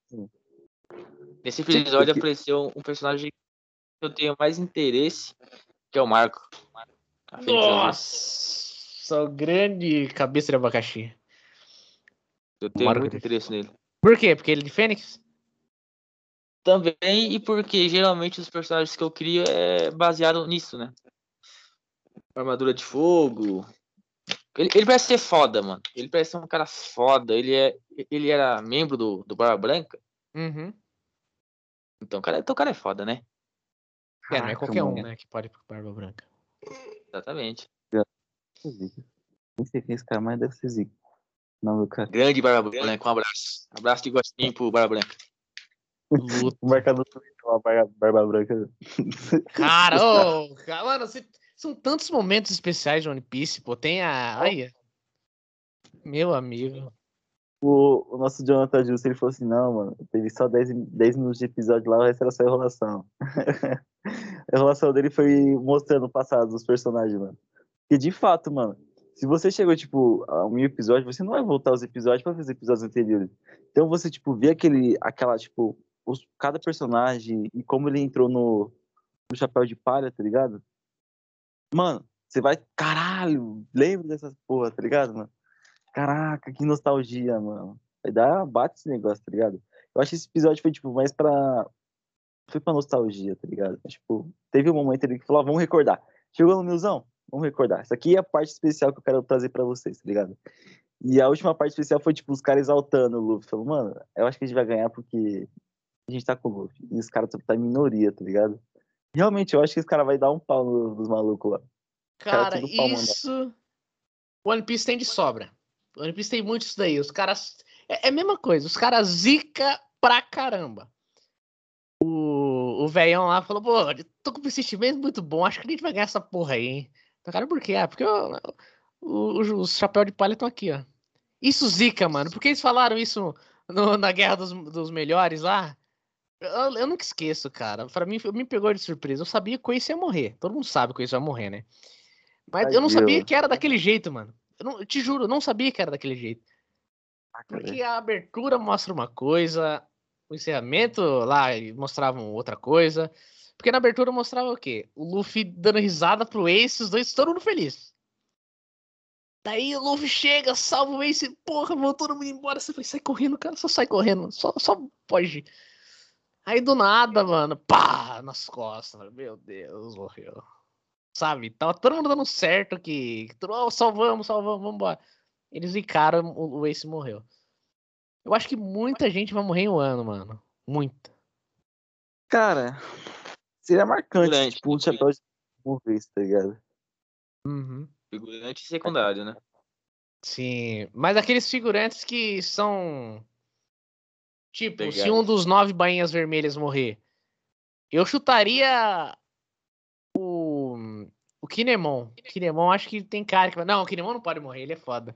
Nesse episódio tipo, apareceu um personagem que eu tenho mais interesse, que é o Marco.
Nossa, o grande cabeça de abacaxi.
Eu tenho Marco muito interesse nele.
Por quê? Porque ele é de Fênix?
Também, e porque geralmente os personagens que eu crio é baseado nisso, né? Armadura de fogo. Ele, ele parece ser foda, mano. Ele parece ser um cara foda. Ele, é, ele era membro do, do Barba Branca.
Uhum.
Então, cara, então o cara é foda, né?
É, não é qualquer um, né, que pode ir pro Barba Branca.
Exatamente.
Nem sei quem é esse cara, mas deve ser Zico. Não, meu cara.
Grande Barba Branca, um abraço. Um abraço de gostinho pro Barba Branca.
o marcador também tem uma barba, barba branca.
Cara, ô, cara, mano, você, são tantos momentos especiais de One Piece, pô. Tem a. Ai, meu amigo.
O, o nosso Jonathan Justo, ele falou assim, não, mano, teve só 10, 10 minutos de episódio lá, o resto era só enrolação. [laughs] a enrolação dele foi mostrando o passado dos personagens, mano. Porque de fato, mano, se você chegou, tipo, a um episódio, você não vai voltar os episódios para fazer episódios anteriores. Então você, tipo, vê aquele, aquela, tipo, os, cada personagem e como ele entrou no, no chapéu de palha, tá ligado? Mano, você vai, caralho, lembra dessas porra, tá ligado, mano? Caraca, que nostalgia, mano. Vai dar, bate esse negócio, tá ligado? Eu acho que esse episódio foi, tipo, mais pra. Foi pra nostalgia, tá ligado? Tipo, teve um momento ali que falou, ah, vamos recordar. Chegou no milzão? Vamos recordar. Isso aqui é a parte especial que eu quero trazer pra vocês, tá ligado? E a última parte especial foi, tipo, os caras exaltando o Luffy. Falou, mano, eu acho que a gente vai ganhar porque a gente tá com o Luffy. E os caras estão tá em minoria, tá ligado? Realmente, eu acho que esse cara vai dar um pau nos malucos lá.
Cara, isso. One Piece tem de sobra. One Piece tem muito isso daí. Os caras. É, é a mesma coisa. Os caras zica pra caramba. O, o velhão lá falou: pô, tô com sentimento muito bom. Acho que a gente vai ganhar essa porra aí, hein? Cara, por quê? Ah, porque o, o, os chapéus de palha estão aqui, ó. Isso zica, mano. Porque eles falaram isso no, na Guerra dos, dos Melhores lá. Eu, eu nunca esqueço, cara. Pra mim, me pegou de surpresa. Eu sabia que o Ace ia morrer. Todo mundo sabe que o Ace vai morrer, né? Mas eu não sabia que era daquele jeito, mano. Eu, não, eu te juro, eu não sabia que era daquele jeito. Ah, Porque a abertura mostra uma coisa, o encerramento lá mostrava outra coisa. Porque na abertura mostrava o quê? O Luffy dando risada pro Ace, os dois todo mundo feliz. Daí o Luffy chega, salva o Ace, porra, voltou todo mundo embora. Você foi, sai correndo, cara, só sai correndo, só, só pode. Aí do nada, mano, pá, nas costas. Meu Deus, morreu. Sabe? Tava todo mundo dando certo aqui. Oh, salvamos, salvamos, vambora. Eles encaram, o, o Ace morreu. Eu acho que muita gente vai morrer em um ano, mano. Muita.
Cara, seria marcante, Figurante, tipo, um chapéu de morrer, tá ligado?
Uhum.
Figurante secundário, né?
Sim, mas aqueles figurantes que são Tipo, se um dos nove bainhas vermelhas morrer, eu chutaria o. O Kinemon. Kinemon acho que tem cara que. Não, o Kinemon não pode morrer, ele é foda.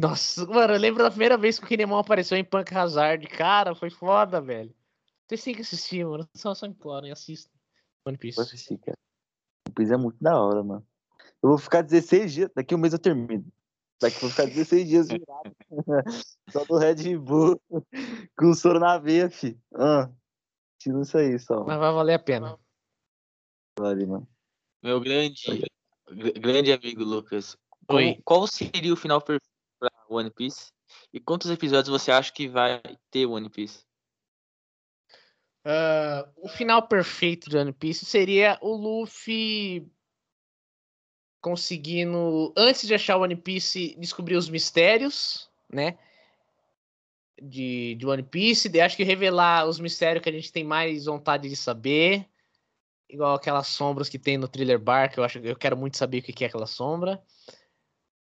Nossa, mano, eu lembro da primeira vez que o Kinemon apareceu em Punk Hazard. Cara, foi foda, velho. Vocês têm que assistir, mano. Só, só implorem, assistam. One Piece.
Vou assistir, cara. One Piece é muito da hora, mano. Eu vou ficar 16 dias, daqui um mês eu termino. Daqui vou ficar 16 dias virado. [laughs] só do Red Bull. Com o soro na veia, fi. Ah, tira isso aí só.
Mas vai valer a pena.
Vale, mano.
Meu grande, gr- grande amigo Lucas.
Oi.
qual seria o final perfeito pra One Piece? E quantos episódios você acha que vai ter One Piece?
Ah, o final perfeito de One Piece seria o Luffy conseguindo, antes de achar One Piece, descobrir os mistérios, né? De, de One Piece. Daí acho que revelar os mistérios que a gente tem mais vontade de saber. Igual aquelas sombras que tem no Thriller Bar, que eu acho eu quero muito saber o que que é aquela sombra.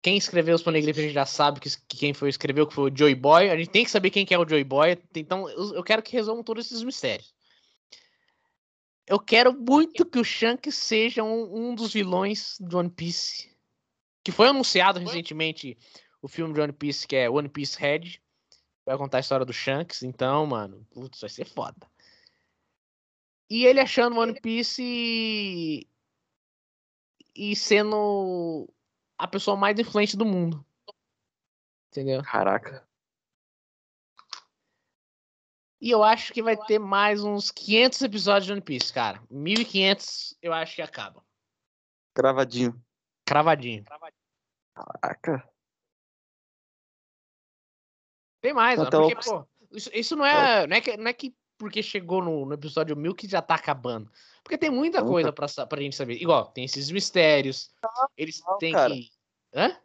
Quem escreveu os Poneglyphs a gente já sabe que, que quem foi escreveu, que foi o Joy Boy. A gente tem que saber quem que é o Joy Boy. Então eu, eu quero que resolvam todos esses mistérios. Eu quero muito que o Shanks seja um, um dos vilões do One Piece. Que foi anunciado recentemente o filme de One Piece, que é One Piece Red. Vai contar a história do Shanks. Então, mano, putz, vai ser foda. E ele achando One Piece e, e sendo a pessoa mais influente do mundo. Entendeu?
Caraca.
E eu acho que vai ter mais uns 500 episódios de One Piece, cara. 1500 eu acho que acaba.
Gravadinho.
Cravadinho.
Caraca.
Tem mais, mano.
Então,
Porque, pô, isso, isso não, é, não, é que, não é que porque chegou no, no episódio 1000 que já tá acabando. Porque tem muita
Muita.
coisa pra, pra gente saber. Igual, tem esses mistérios. Eles
não,
têm
cara.
que. Hã?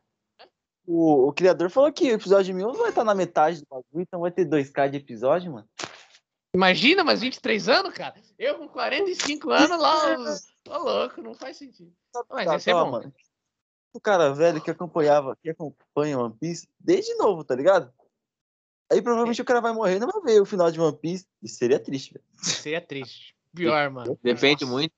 O, o criador falou que o episódio 1000 não vai estar na metade do bagulho, então vai ter 2k de episódio, mano.
Imagina, mais 23 anos, cara. Eu com 45 anos lá. os- Tô louco, não faz sentido. Mas
Tá,
ser
tá,
bom.
mano. O cara velho que acompanhava, que acompanha One Piece desde novo, tá ligado? Aí provavelmente o cara vai morrer e não vai ver o final de One Piece. Isso seria triste, velho.
Seria triste. Pior, mano.
Depende
Nossa.
muito.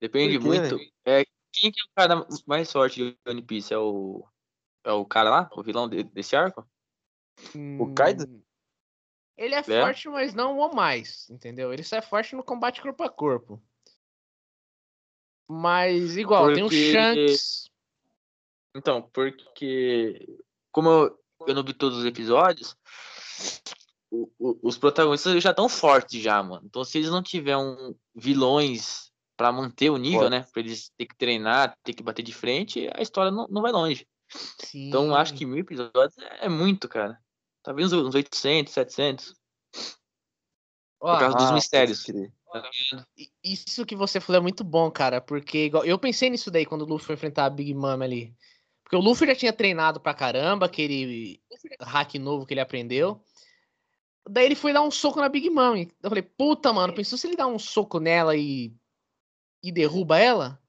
Depende
quê,
muito. É, quem que é o cara mais forte de One Piece? É o. É o cara lá? O vilão de- desse arco?
O Kaido?
Hum, Ele é, forte, mas não o mais, entendeu? Ele só é forte no combate corpo a corpo. Mas igual, tem o
Porque-
Shanks.
Então, porque. Como eu, eu não vi todos os episódios, o- o- os protagonistas já estão fortes já, mano. Então, se eles não tiverem vilões pra manter o nível,
Forte.
né? Pra eles ter que treinar, ter que bater de frente, a história não, não vai longe.
Sim.
Então, acho que mil episódios é muito, cara. Talvez uns 800, 700.
Ó,
por causa dos
Ah,
mistérios.
pode crer.
tá
Isso que você falou é muito bom, cara. Porque eu pensei nisso daí quando o Luffy foi enfrentar a Big Mom ali. Porque o Luffy já tinha treinado pra caramba, aquele hack novo que ele aprendeu. Daí ele foi dar um soco na Big Mom. e Eu falei, puta, mano, pensou se ele dá um soco nela e, e derruba ela?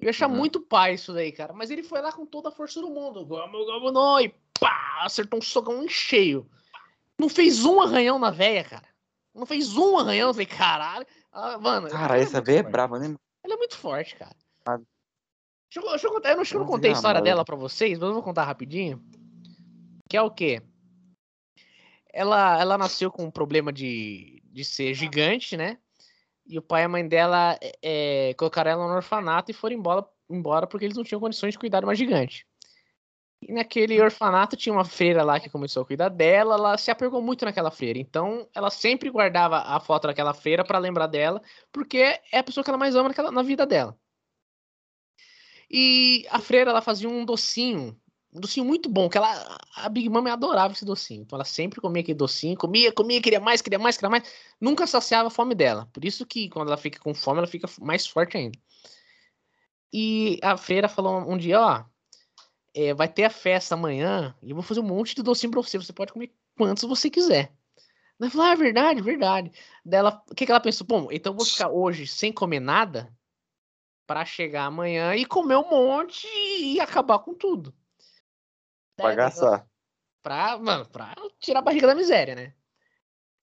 Eu ia achar
Uhum.
muito pai isso daí, cara. Mas ele foi lá com toda a força do mundo. Gomu, gomu, no, e pá! Acertou um socão em cheio. Não fez um arranhão na véia, cara. Não fez um arranhão. Eu falei, caralho. Ah, mano,
Cara,
é
essa
muito
velha é brava, né?
Ela é muito forte, cara.
Ah.
Deixa eu, deixa eu contar, eu não, acho que eu não
Vamos
contei a história dela pra vocês, mas eu vou contar rapidinho. Que é o quê? Ela, ela nasceu com um problema de, de ser gigante, né? E o pai e a mãe dela é, colocaram ela no orfanato e foram embora, embora porque eles não tinham condições de cuidar de uma gigante. E naquele orfanato tinha uma freira lá que começou a cuidar dela, ela se apegou muito naquela freira. Então ela sempre guardava a foto daquela freira pra lembrar dela, porque é a pessoa que ela mais ama naquela, na vida dela. E a freira ela fazia um docinho, um docinho muito bom, que ela a Big Mom adorava esse docinho. Então ela sempre comia aquele docinho, comia, comia, queria mais, queria mais, queria mais, nunca saciava a fome dela. Por isso que quando ela fica com fome, ela fica mais forte ainda. E a freira falou um dia, ó, é, vai ter a festa amanhã e eu vou fazer um monte de docinho pra você, você pode comer quantos você quiser. Ela falou, ah, é verdade, verdade. Dela, o que, que ela pensou? Bom, então eu vou ficar hoje sem comer nada para chegar amanhã e comer um monte e acabar com tudo. Daí ela-
Bagaçar.
Pra, mano, pra tirar a barriga da miséria, né?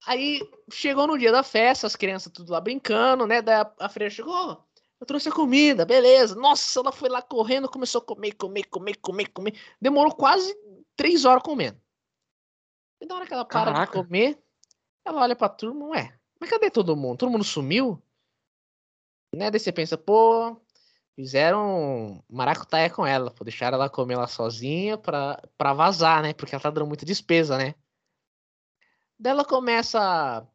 Aí chegou no dia da festa, as crianças tudo lá brincando, né? Daí a, a freira chegou, "Ó, eu trouxe a comida, beleza. Nossa, ela foi lá correndo, começou a comer, comer, comer, comer, comer. Demorou quase três horas comendo. E na hora que ela para
Caraca.
de comer, ela olha pra turma, ué, mas cadê todo mundo? Todo mundo sumiu? Né? Daí você pensa, pô, fizeram maracutaia com ela, pô, deixaram ela comer lá sozinha pra, pra vazar, né? Porque ela tá dando muita despesa, né? Daí ela começa.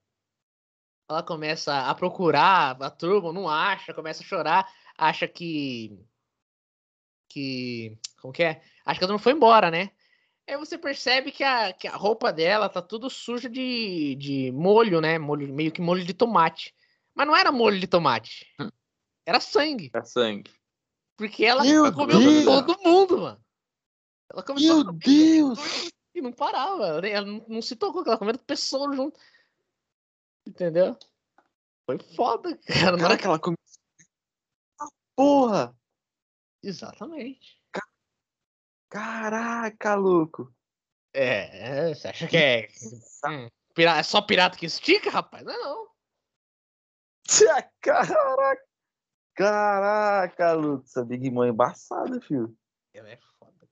Ela começa a procurar a turma, não acha, começa a chorar, acha que. Que. Como que é? Acha que a turma foi embora, né? Aí você percebe que a, que a roupa dela tá tudo suja de, de molho, né? Molho, meio que molho de tomate. Mas não era molho de tomate. Era sangue.
Era sangue.
Porque ela
Meu
comeu
Deus!
todo mundo, mano. Ela começou a
Meu Deus!
e não parava. Ela, não, não se tocou, que ela comendo pessoa junto. Entendeu? Foi foda, [laughs] cara. Na hora
Cara, que ela comeu. Porra!
Exatamente.
Caraca, louco!
É, você acha que é. hum, é só pirata que estica, rapaz? Não é não.
Caraca! Caraca, louco! Essa Big Mom é embaçada, filho.
Ela é foda.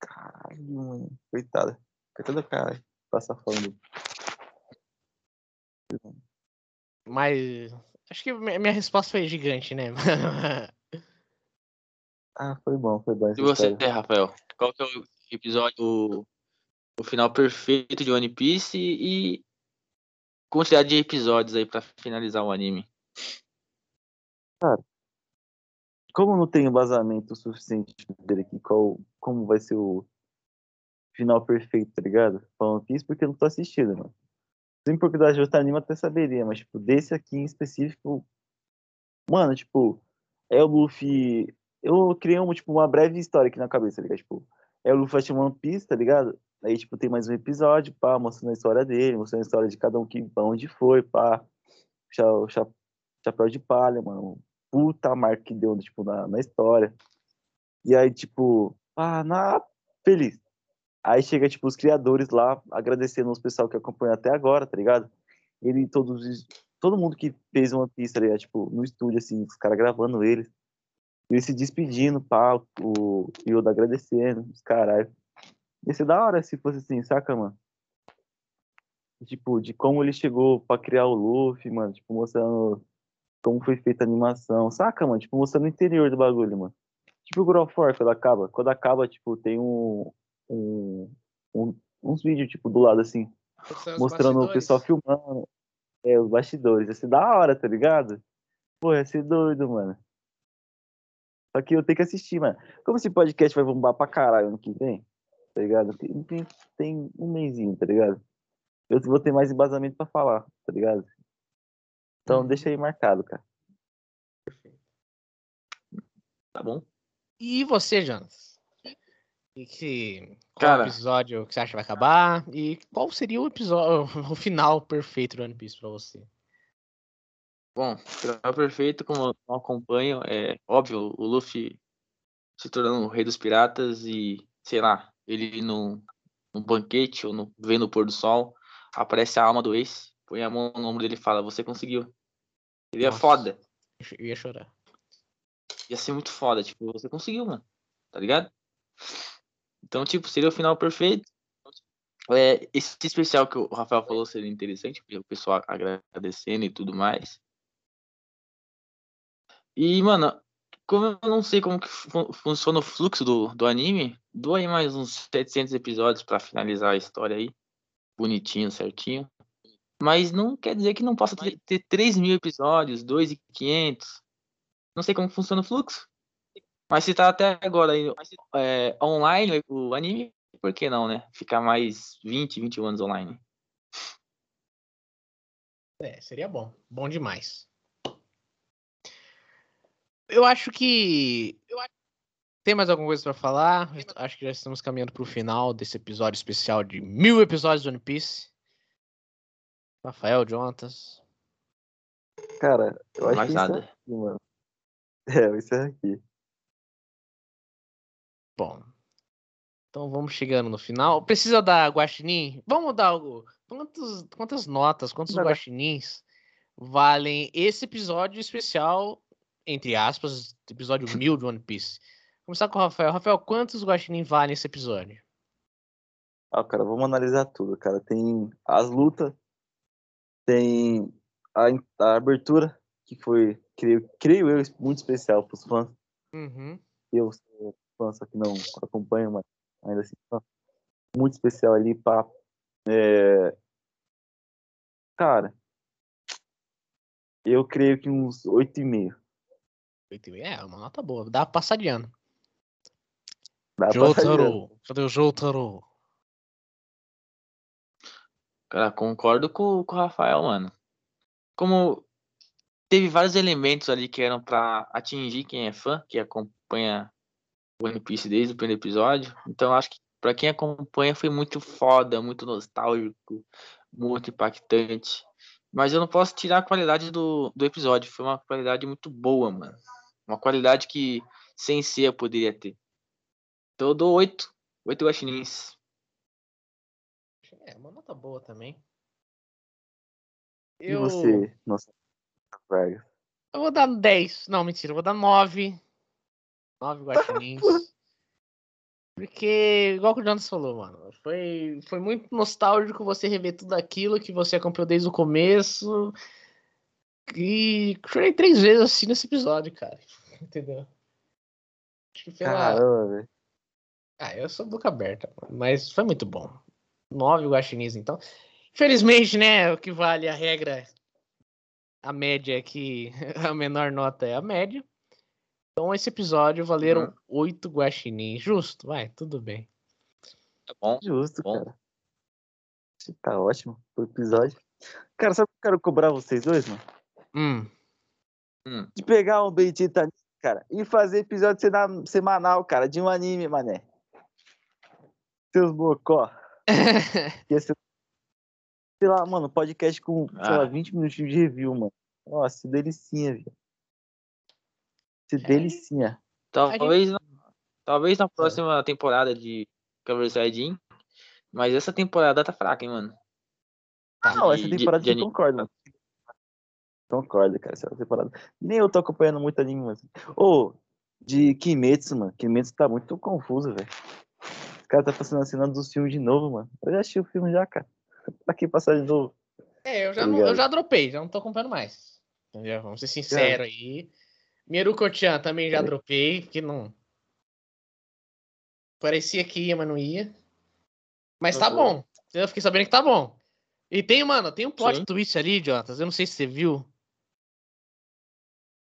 Caralho, mano. Coitada. Coitada do cara. Passa fome.
Mas. Acho que minha minha resposta foi gigante, né? [laughs]
Ah, foi bom, foi bom.
E você,
história.
Rafael? Qual que é o episódio, o, o final perfeito de One Piece e quantidade de episódios aí pra finalizar o anime?
Como não tem embasamento suficiente dele aqui, qual, como vai ser o final perfeito, tá ligado? Pra One Piece, porque eu não tô assistindo, mano. Se me procurar de outro anime, até saberia, mas, tipo, desse aqui em específico. Mano, tipo, é o Luffy. Eu criei uma, tipo, uma breve história aqui na cabeça, tá ligado? Tipo, é o Luffy achando One Piece, tá ligado? Aí, tipo, tem mais um episódio, pá, mostrando a história dele, mostrando a história de cada um que pra onde foi, pá. Cha, chapéu de palha, mano. Puta marca que deu, tipo, na, na história. E aí, tipo, ah, na feliz. Aí chega, tipo, os criadores lá, agradecendo os pessoal que acompanhou até agora, tá ligado? Ele, todos, os- todo mundo que fez uma pista, ligado? Tipo, no estúdio, assim, os caras gravando eles. Ele se despedindo, pá, o Yoda agradecendo, os caralho. Ia ser da hora se fosse assim, saca, mano? Tipo, de como ele chegou pra criar o Luffy, mano, tipo, mostrando como foi feita a animação, saca, mano? Tipo, mostrando o interior do bagulho, mano. Tipo o God of War, quando acaba. Quando acaba, tipo, tem um, um, um- uns vídeos, tipo, do lado, assim, mostrando o pessoal filmando. É, os bastidores. Ia ser da hora, tá ligado? Pô, ia ser doido, mano. Só que eu tenho que assistir, mano. Como esse podcast vai bombar pra caralho ano que vem, tá ligado? Tem, tem, tem um mêsinho, tá ligado? Eu vou ter mais embasamento pra falar, tá ligado? Então
Uhum.
deixa aí marcado, cara.
Tá bom?
E você, Jonas? E que, qual
Cara.
episódio que você acha que vai acabar? E qual seria o episódio, [laughs] o final perfeito do One Piece pra você?
Bom, final perfeito, como eu acompanho, é óbvio, o Luffy se tornando o rei dos piratas e, sei lá, ele num, num banquete ou no, vendo o pôr do sol, aparece a alma do Ace, põe a mão no ombro dele e fala, você conseguiu. Seria
Nossa.
foda.
Eu ia chorar.
Ia ser muito foda, tipo, você conseguiu, mano. Tá ligado? Então, tipo, seria o final perfeito. É, esse especial que o Rafael falou seria interessante, porque o pessoal agradecendo e tudo mais. E, mano, como eu não sei como que fu- funciona o fluxo do, do anime, dou aí mais uns 700 episódios pra finalizar a história aí. Bonitinho, certinho. Mas não quer dizer que não possa ter, ter 3 mil episódios, 2,500. Não sei como funciona o fluxo. Mas se tá até agora aí, é, online o anime, por que não, né? Ficar mais 20, 21 anos online.
É, seria bom. Bom demais. Eu acho que. eu acho- Tem mais alguma coisa pra falar? Acho que já estamos caminhando pro final desse episódio especial de mil episódios de One Piece. Rafael, Jontas.
Cara, eu acho
Mais
que isso
nada.
é aqui, mano. [laughs] É, isso é aqui.
Bom. Então vamos chegando no final. Precisa dar guaxinim? Vamos dar algo. Quantos, quantas notas, quantos
dar.
guaxinins valem esse episódio especial, entre aspas, episódio 1000 de One Piece? Começar com o Rafael. Rafael, quantos guaxinim valem esse episódio?
Ah, cara, vamos analisar tudo, cara. Tem as lutas, tem a, a abertura, que foi, creio, creio eu, muito especial para os fãs.
Uhum.
Eu sou fã, só que não acompanho, mas ainda assim, fã. muito especial ali para. É... Cara, eu creio que uns 8,5.
8,5 é uma nota boa, dá pra passar de ano.
Dá pra passar de ano.
Jotaro, cadê o Jotaro?
Cara, concordo com, com o Rafael, mano. Como teve vários elementos ali que eram pra atingir quem é fã, que acompanha o One Piece desde o primeiro episódio. Então acho que pra quem acompanha foi muito foda, muito nostálgico, muito impactante. Mas eu não posso tirar a qualidade do, do episódio. Foi uma qualidade muito boa, mano. Uma qualidade que sem ser eu poderia ter. Então eu dou oito. Oito guaxinins.
É, uma nota boa também.
E você, nossa, velho?
Eu vou dar 10. Não, mentira, eu vou dar 9. 9 guaxinins. [laughs] Porque, igual que o Jonas falou, mano, foi, foi muito nostálgico você rever tudo aquilo que você acompanhou desde o começo. E chorei três vezes assim nesse episódio, cara. [laughs] Entendeu? Acho que pela...
Caramba, velho.
Ah, eu sou boca aberta, mas foi muito bom. Nove guaxinins, então. Infelizmente, né, o que vale a regra, a média é que [laughs] a menor nota é a média. Então, esse episódio valeram
Uhum.
oito guaxinins. Justo, vai, tudo bem.
Tá bom?
Justo,
Bom.
cara. Tá ótimo o episódio. Cara, sabe o que eu quero cobrar vocês dois, mano?
Hum.
Hum.
De pegar um Bendita anime, cara, e fazer episódio semanal, cara, de um anime, mané. Seus bocó. Ia ser, sei lá, mano, podcast com, sei lá,
Ah.
20 minutinhos de review, mano. Nossa, delicinha, velho. Que
É.
delicinha.
Talvez, na- talvez na próxima temporada de Cover Saiyajin. Mas essa temporada tá fraca, hein, mano.
Ah, não, essa
de- de-
temporada
de
eu concordo, mano. Concordo, cara, essa temporada. Nem eu tô acompanhando muito anime, mano. Ô, de Kimetsu, mano. Kimetsu tá muito confuso, velho. Os caras tá passando a cena dos filmes de novo, mano. Eu já assisti o filme já, cara. [laughs] Pra que passar de novo?
É, eu já,
Tá
não, eu já dropei, já não tô acompanhando mais. Entendeu? Vamos ser sinceros aí. Miruko-chan também já
É.
dropei, porque não. Parecia que ia, mas não ia. Mas tá bom. Eu fiquei sabendo que tá bom. E tem, mano, tem um plot
Sim.
twist ali, Jonas. Eu não sei se você viu.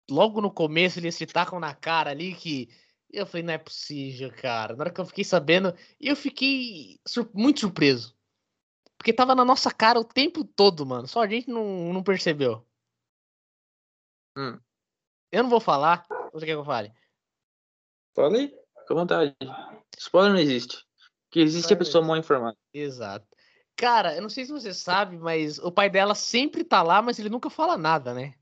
Logo no começo eles se tacam na cara ali que. Eu falei, não é possível, cara. Na hora que eu fiquei sabendo, eu fiquei sur- muito surpreso. Porque tava na nossa cara o tempo todo, mano. Só a gente não, não percebeu.
Hum.
Eu não vou falar. Você quer que eu fale?
Fala aí, fica à vontade. Spoiler não existe. Que existe a
Spoiler
pessoa mal informada.
Exato. Cara, eu não sei se você sabe, mas o pai dela sempre tá lá, mas ele nunca fala nada, né?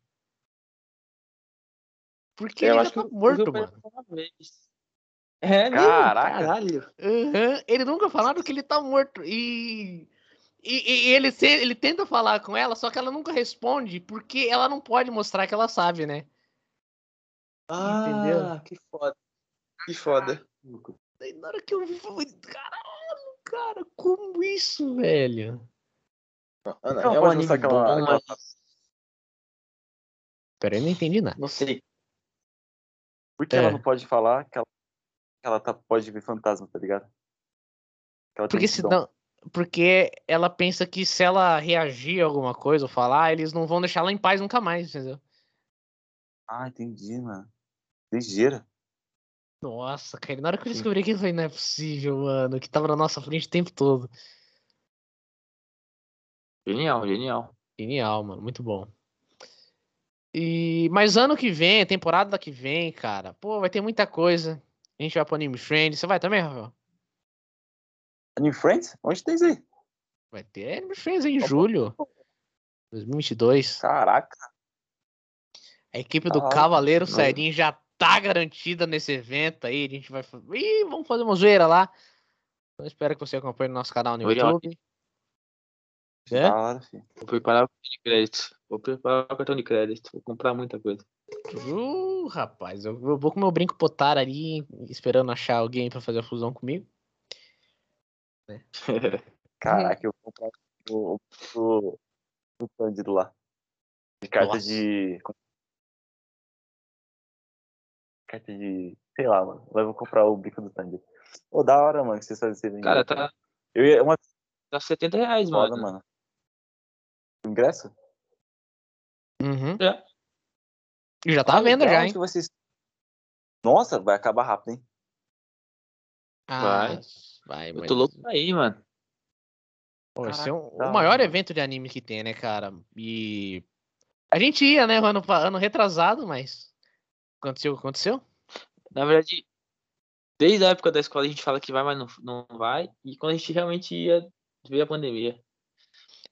Porque ele já tá
eu
morto, mano.
É mesmo?
Caraca.
Caralho.
Aham, Ele nunca fala nada que ele tá morto. E, e, e ele, se- ele tenta falar com ela, só que ela nunca responde, porque ela não pode mostrar que ela sabe, né? Entendeu?
Ah, que foda. Que foda.
Daí na hora que eu vi, eu falei, caralho, cara, como isso, velho?
Não,
Não,
é um anime
aquela-
bom,
aquela-
mas
Pera, eu não entendi nada.
não sei.
Por que
É.
ela não pode falar que ela, que ela tá, pode ver fantasma, tá ligado? Que
Porque senão. Porque ela pensa que se ela reagir a alguma coisa ou falar, eles não vão deixar ela em paz nunca mais, entendeu?
Ah, entendi, mano. Ligeira.
Nossa, cara, na hora que eu descobri eu falei, não é possível, mano, que tava na nossa frente o tempo todo.
Genial, genial.
Genial, mano, muito bom. E mas ano que vem, temporada que vem, cara, pô, vai ter muita coisa. A gente vai pro Anime Friend. Você vai também, Rafael?
Anime Friends? Onde tem isso aí?
Vai ter Anime Friends em julho 2022.
Caraca.
A equipe do
Ah,
Cavaleiro. Saiyajin já tá garantida nesse evento aí. A gente vai. Ih, vamos fazer uma zoeira lá. Então espero que você acompanhe no nosso canal no
Olha,
YouTube. É?
Da hora, filho.
Vou preparar o cartão de crédito. Vou preparar o cartão de crédito. Vou comprar muita coisa.
Uh, rapaz, eu, vou com meu brinco potar ali, esperando achar alguém pra fazer a fusão comigo. [laughs]
Caraca, eu vou comprar o, o, o Cândido lá. De carta
Nossa.
de. carta de. Sei lá, mano. Eu vou comprar o bico do Thunder. Ô, da hora, mano, que vocês fazem esse.
Cara, tá,
Eu ia. Uma
tá 70 reais,
foda,
mano.
mano. Ingresso?
Uhum.
É.
E já tá à venda já, hein?
que vocês... Nossa, vai acabar rápido, hein?
Ah, vai,
Eu
mas-
tô louco pra ir, mano.
Pô, esse é um- o maior evento de anime que tem, né, cara? E a gente ia, né, ano, ano retrasado, mas aconteceu o que aconteceu.
Na verdade, desde a época da escola a gente fala que vai, mas não, não vai. E quando a gente realmente ia, veio a pandemia.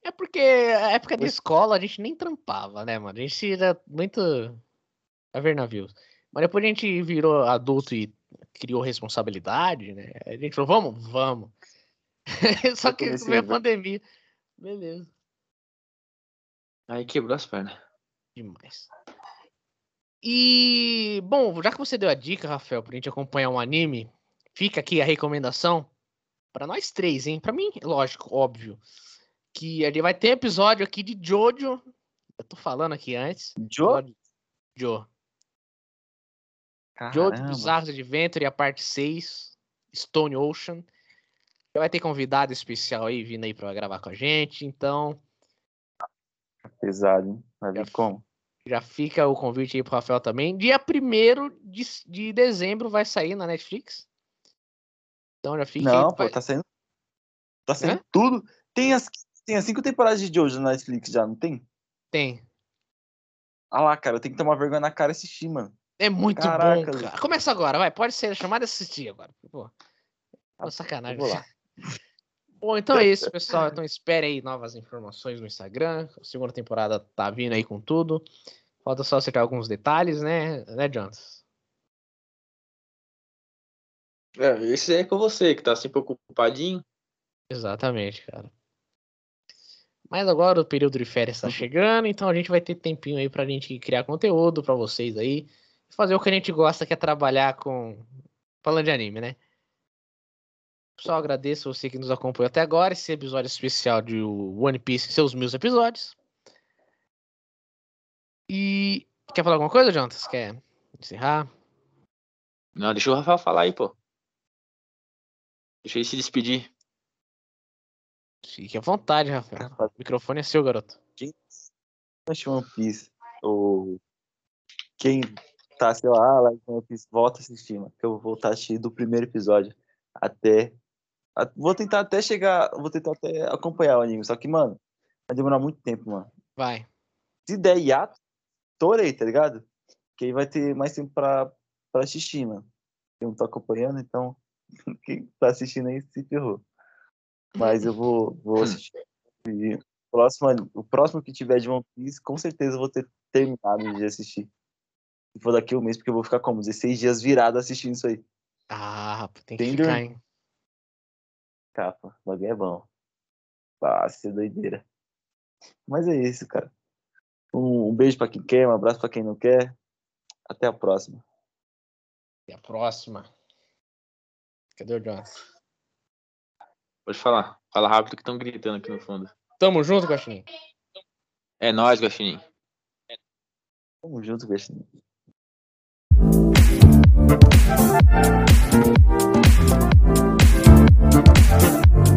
É porque a época
Pois-
escola a gente nem trampava, né, mano? A gente era muito a ver navios. Mas depois a gente virou adulto e criou responsabilidade, né? A gente falou, vamos? Vamos. [laughs] Só que veio a
ver.
pandemia. Beleza.
Aí quebrou as pernas.
Demais. E, bom, já que você deu a dica, Rafael, pra gente acompanhar um anime, fica aqui a recomendação pra nós três, hein? Pra mim, lógico, óbvio, que a gente vai ter episódio aqui de Jojo. Eu tô falando aqui antes.
Joe?
Episódio- Jo. Jojo
Caramba.
Bizarros Adventure, a parte 6, Stone Ocean. Vai ter convidado especial aí vindo aí pra gravar com a gente, então
Pesado, hein? Vai ver como?
Já fica o convite aí pro Rafael também. Dia 1 de, de dezembro vai sair na Netflix. Então já fica
Não,
aí.
pô,
vai-
tá saindo. Tá saindo tudo. Tem as, tem as cinco temporadas de Jojo na Netflix já, não tem?
Tem.
Ah lá, cara, eu tenho que tomar vergonha na cara e assistir, mano.
É muito
Caraca,
bom, cara. Começa agora, vai. Pode ser chamada assistir agora. Pô, Pô,
Eu
sacanagem.
vou lá. [laughs]
Bom, então é isso, pessoal. [laughs] Então espere aí novas informações no Instagram. A segunda temporada tá vindo aí com tudo. Falta só acertar alguns detalhes, né? Né, Jonas?
É, esse é com você, que tá sempre ocupadinho.
Exatamente, cara. Mas agora o período de férias está chegando, então a gente vai ter tempinho aí pra gente criar conteúdo pra vocês aí. Fazer o que a gente gosta, que é trabalhar com. Falando de anime, né? Pessoal, agradeço você que nos acompanhou até agora. Esse episódio especial de One Piece, seus mil episódios. E. Quer falar alguma coisa, Jontas? Quer encerrar?
Não, deixa o Rafael falar aí, pô. Deixa ele se despedir.
Fique à vontade, Rafael. O microfone é seu, garoto.
Assiste One Piece. Ou quem tá, sei lá, lá em One Piece, volta a assistir, mano. Que eu vou voltar a assistir do primeiro episódio até. Vou tentar até chegar. Vou tentar até acompanhar o anime. Só que, mano, vai demorar muito tempo, mano.
Vai.
Se der hiato, torei, tá ligado? Que aí vai ter mais tempo pra, pra assistir, mano. Eu não tô acompanhando, então [laughs] quem tá assistindo aí se ferrou. Mas eu vou, vou assistir. E o próximo, o próximo que tiver de One Piece, com certeza eu vou ter terminado de assistir. Se for daqui a um mês, porque eu vou ficar como? 16 dias virado assistindo isso aí.
Ah, tem que
Tem
ficar, hein?
Capa, o bagulho é bom. Fácil, é doideira. Mas é isso, cara. Um, um beijo pra quem quer, um abraço pra quem não quer. Até a próxima.
E a próxima. Cadê o Jonas?
Pode falar. Fala rápido que estão gritando aqui no fundo.
Tamo junto, Guaxinim.
É nóis, Guaxinim.
Tamo junto, Gostinho.
Thank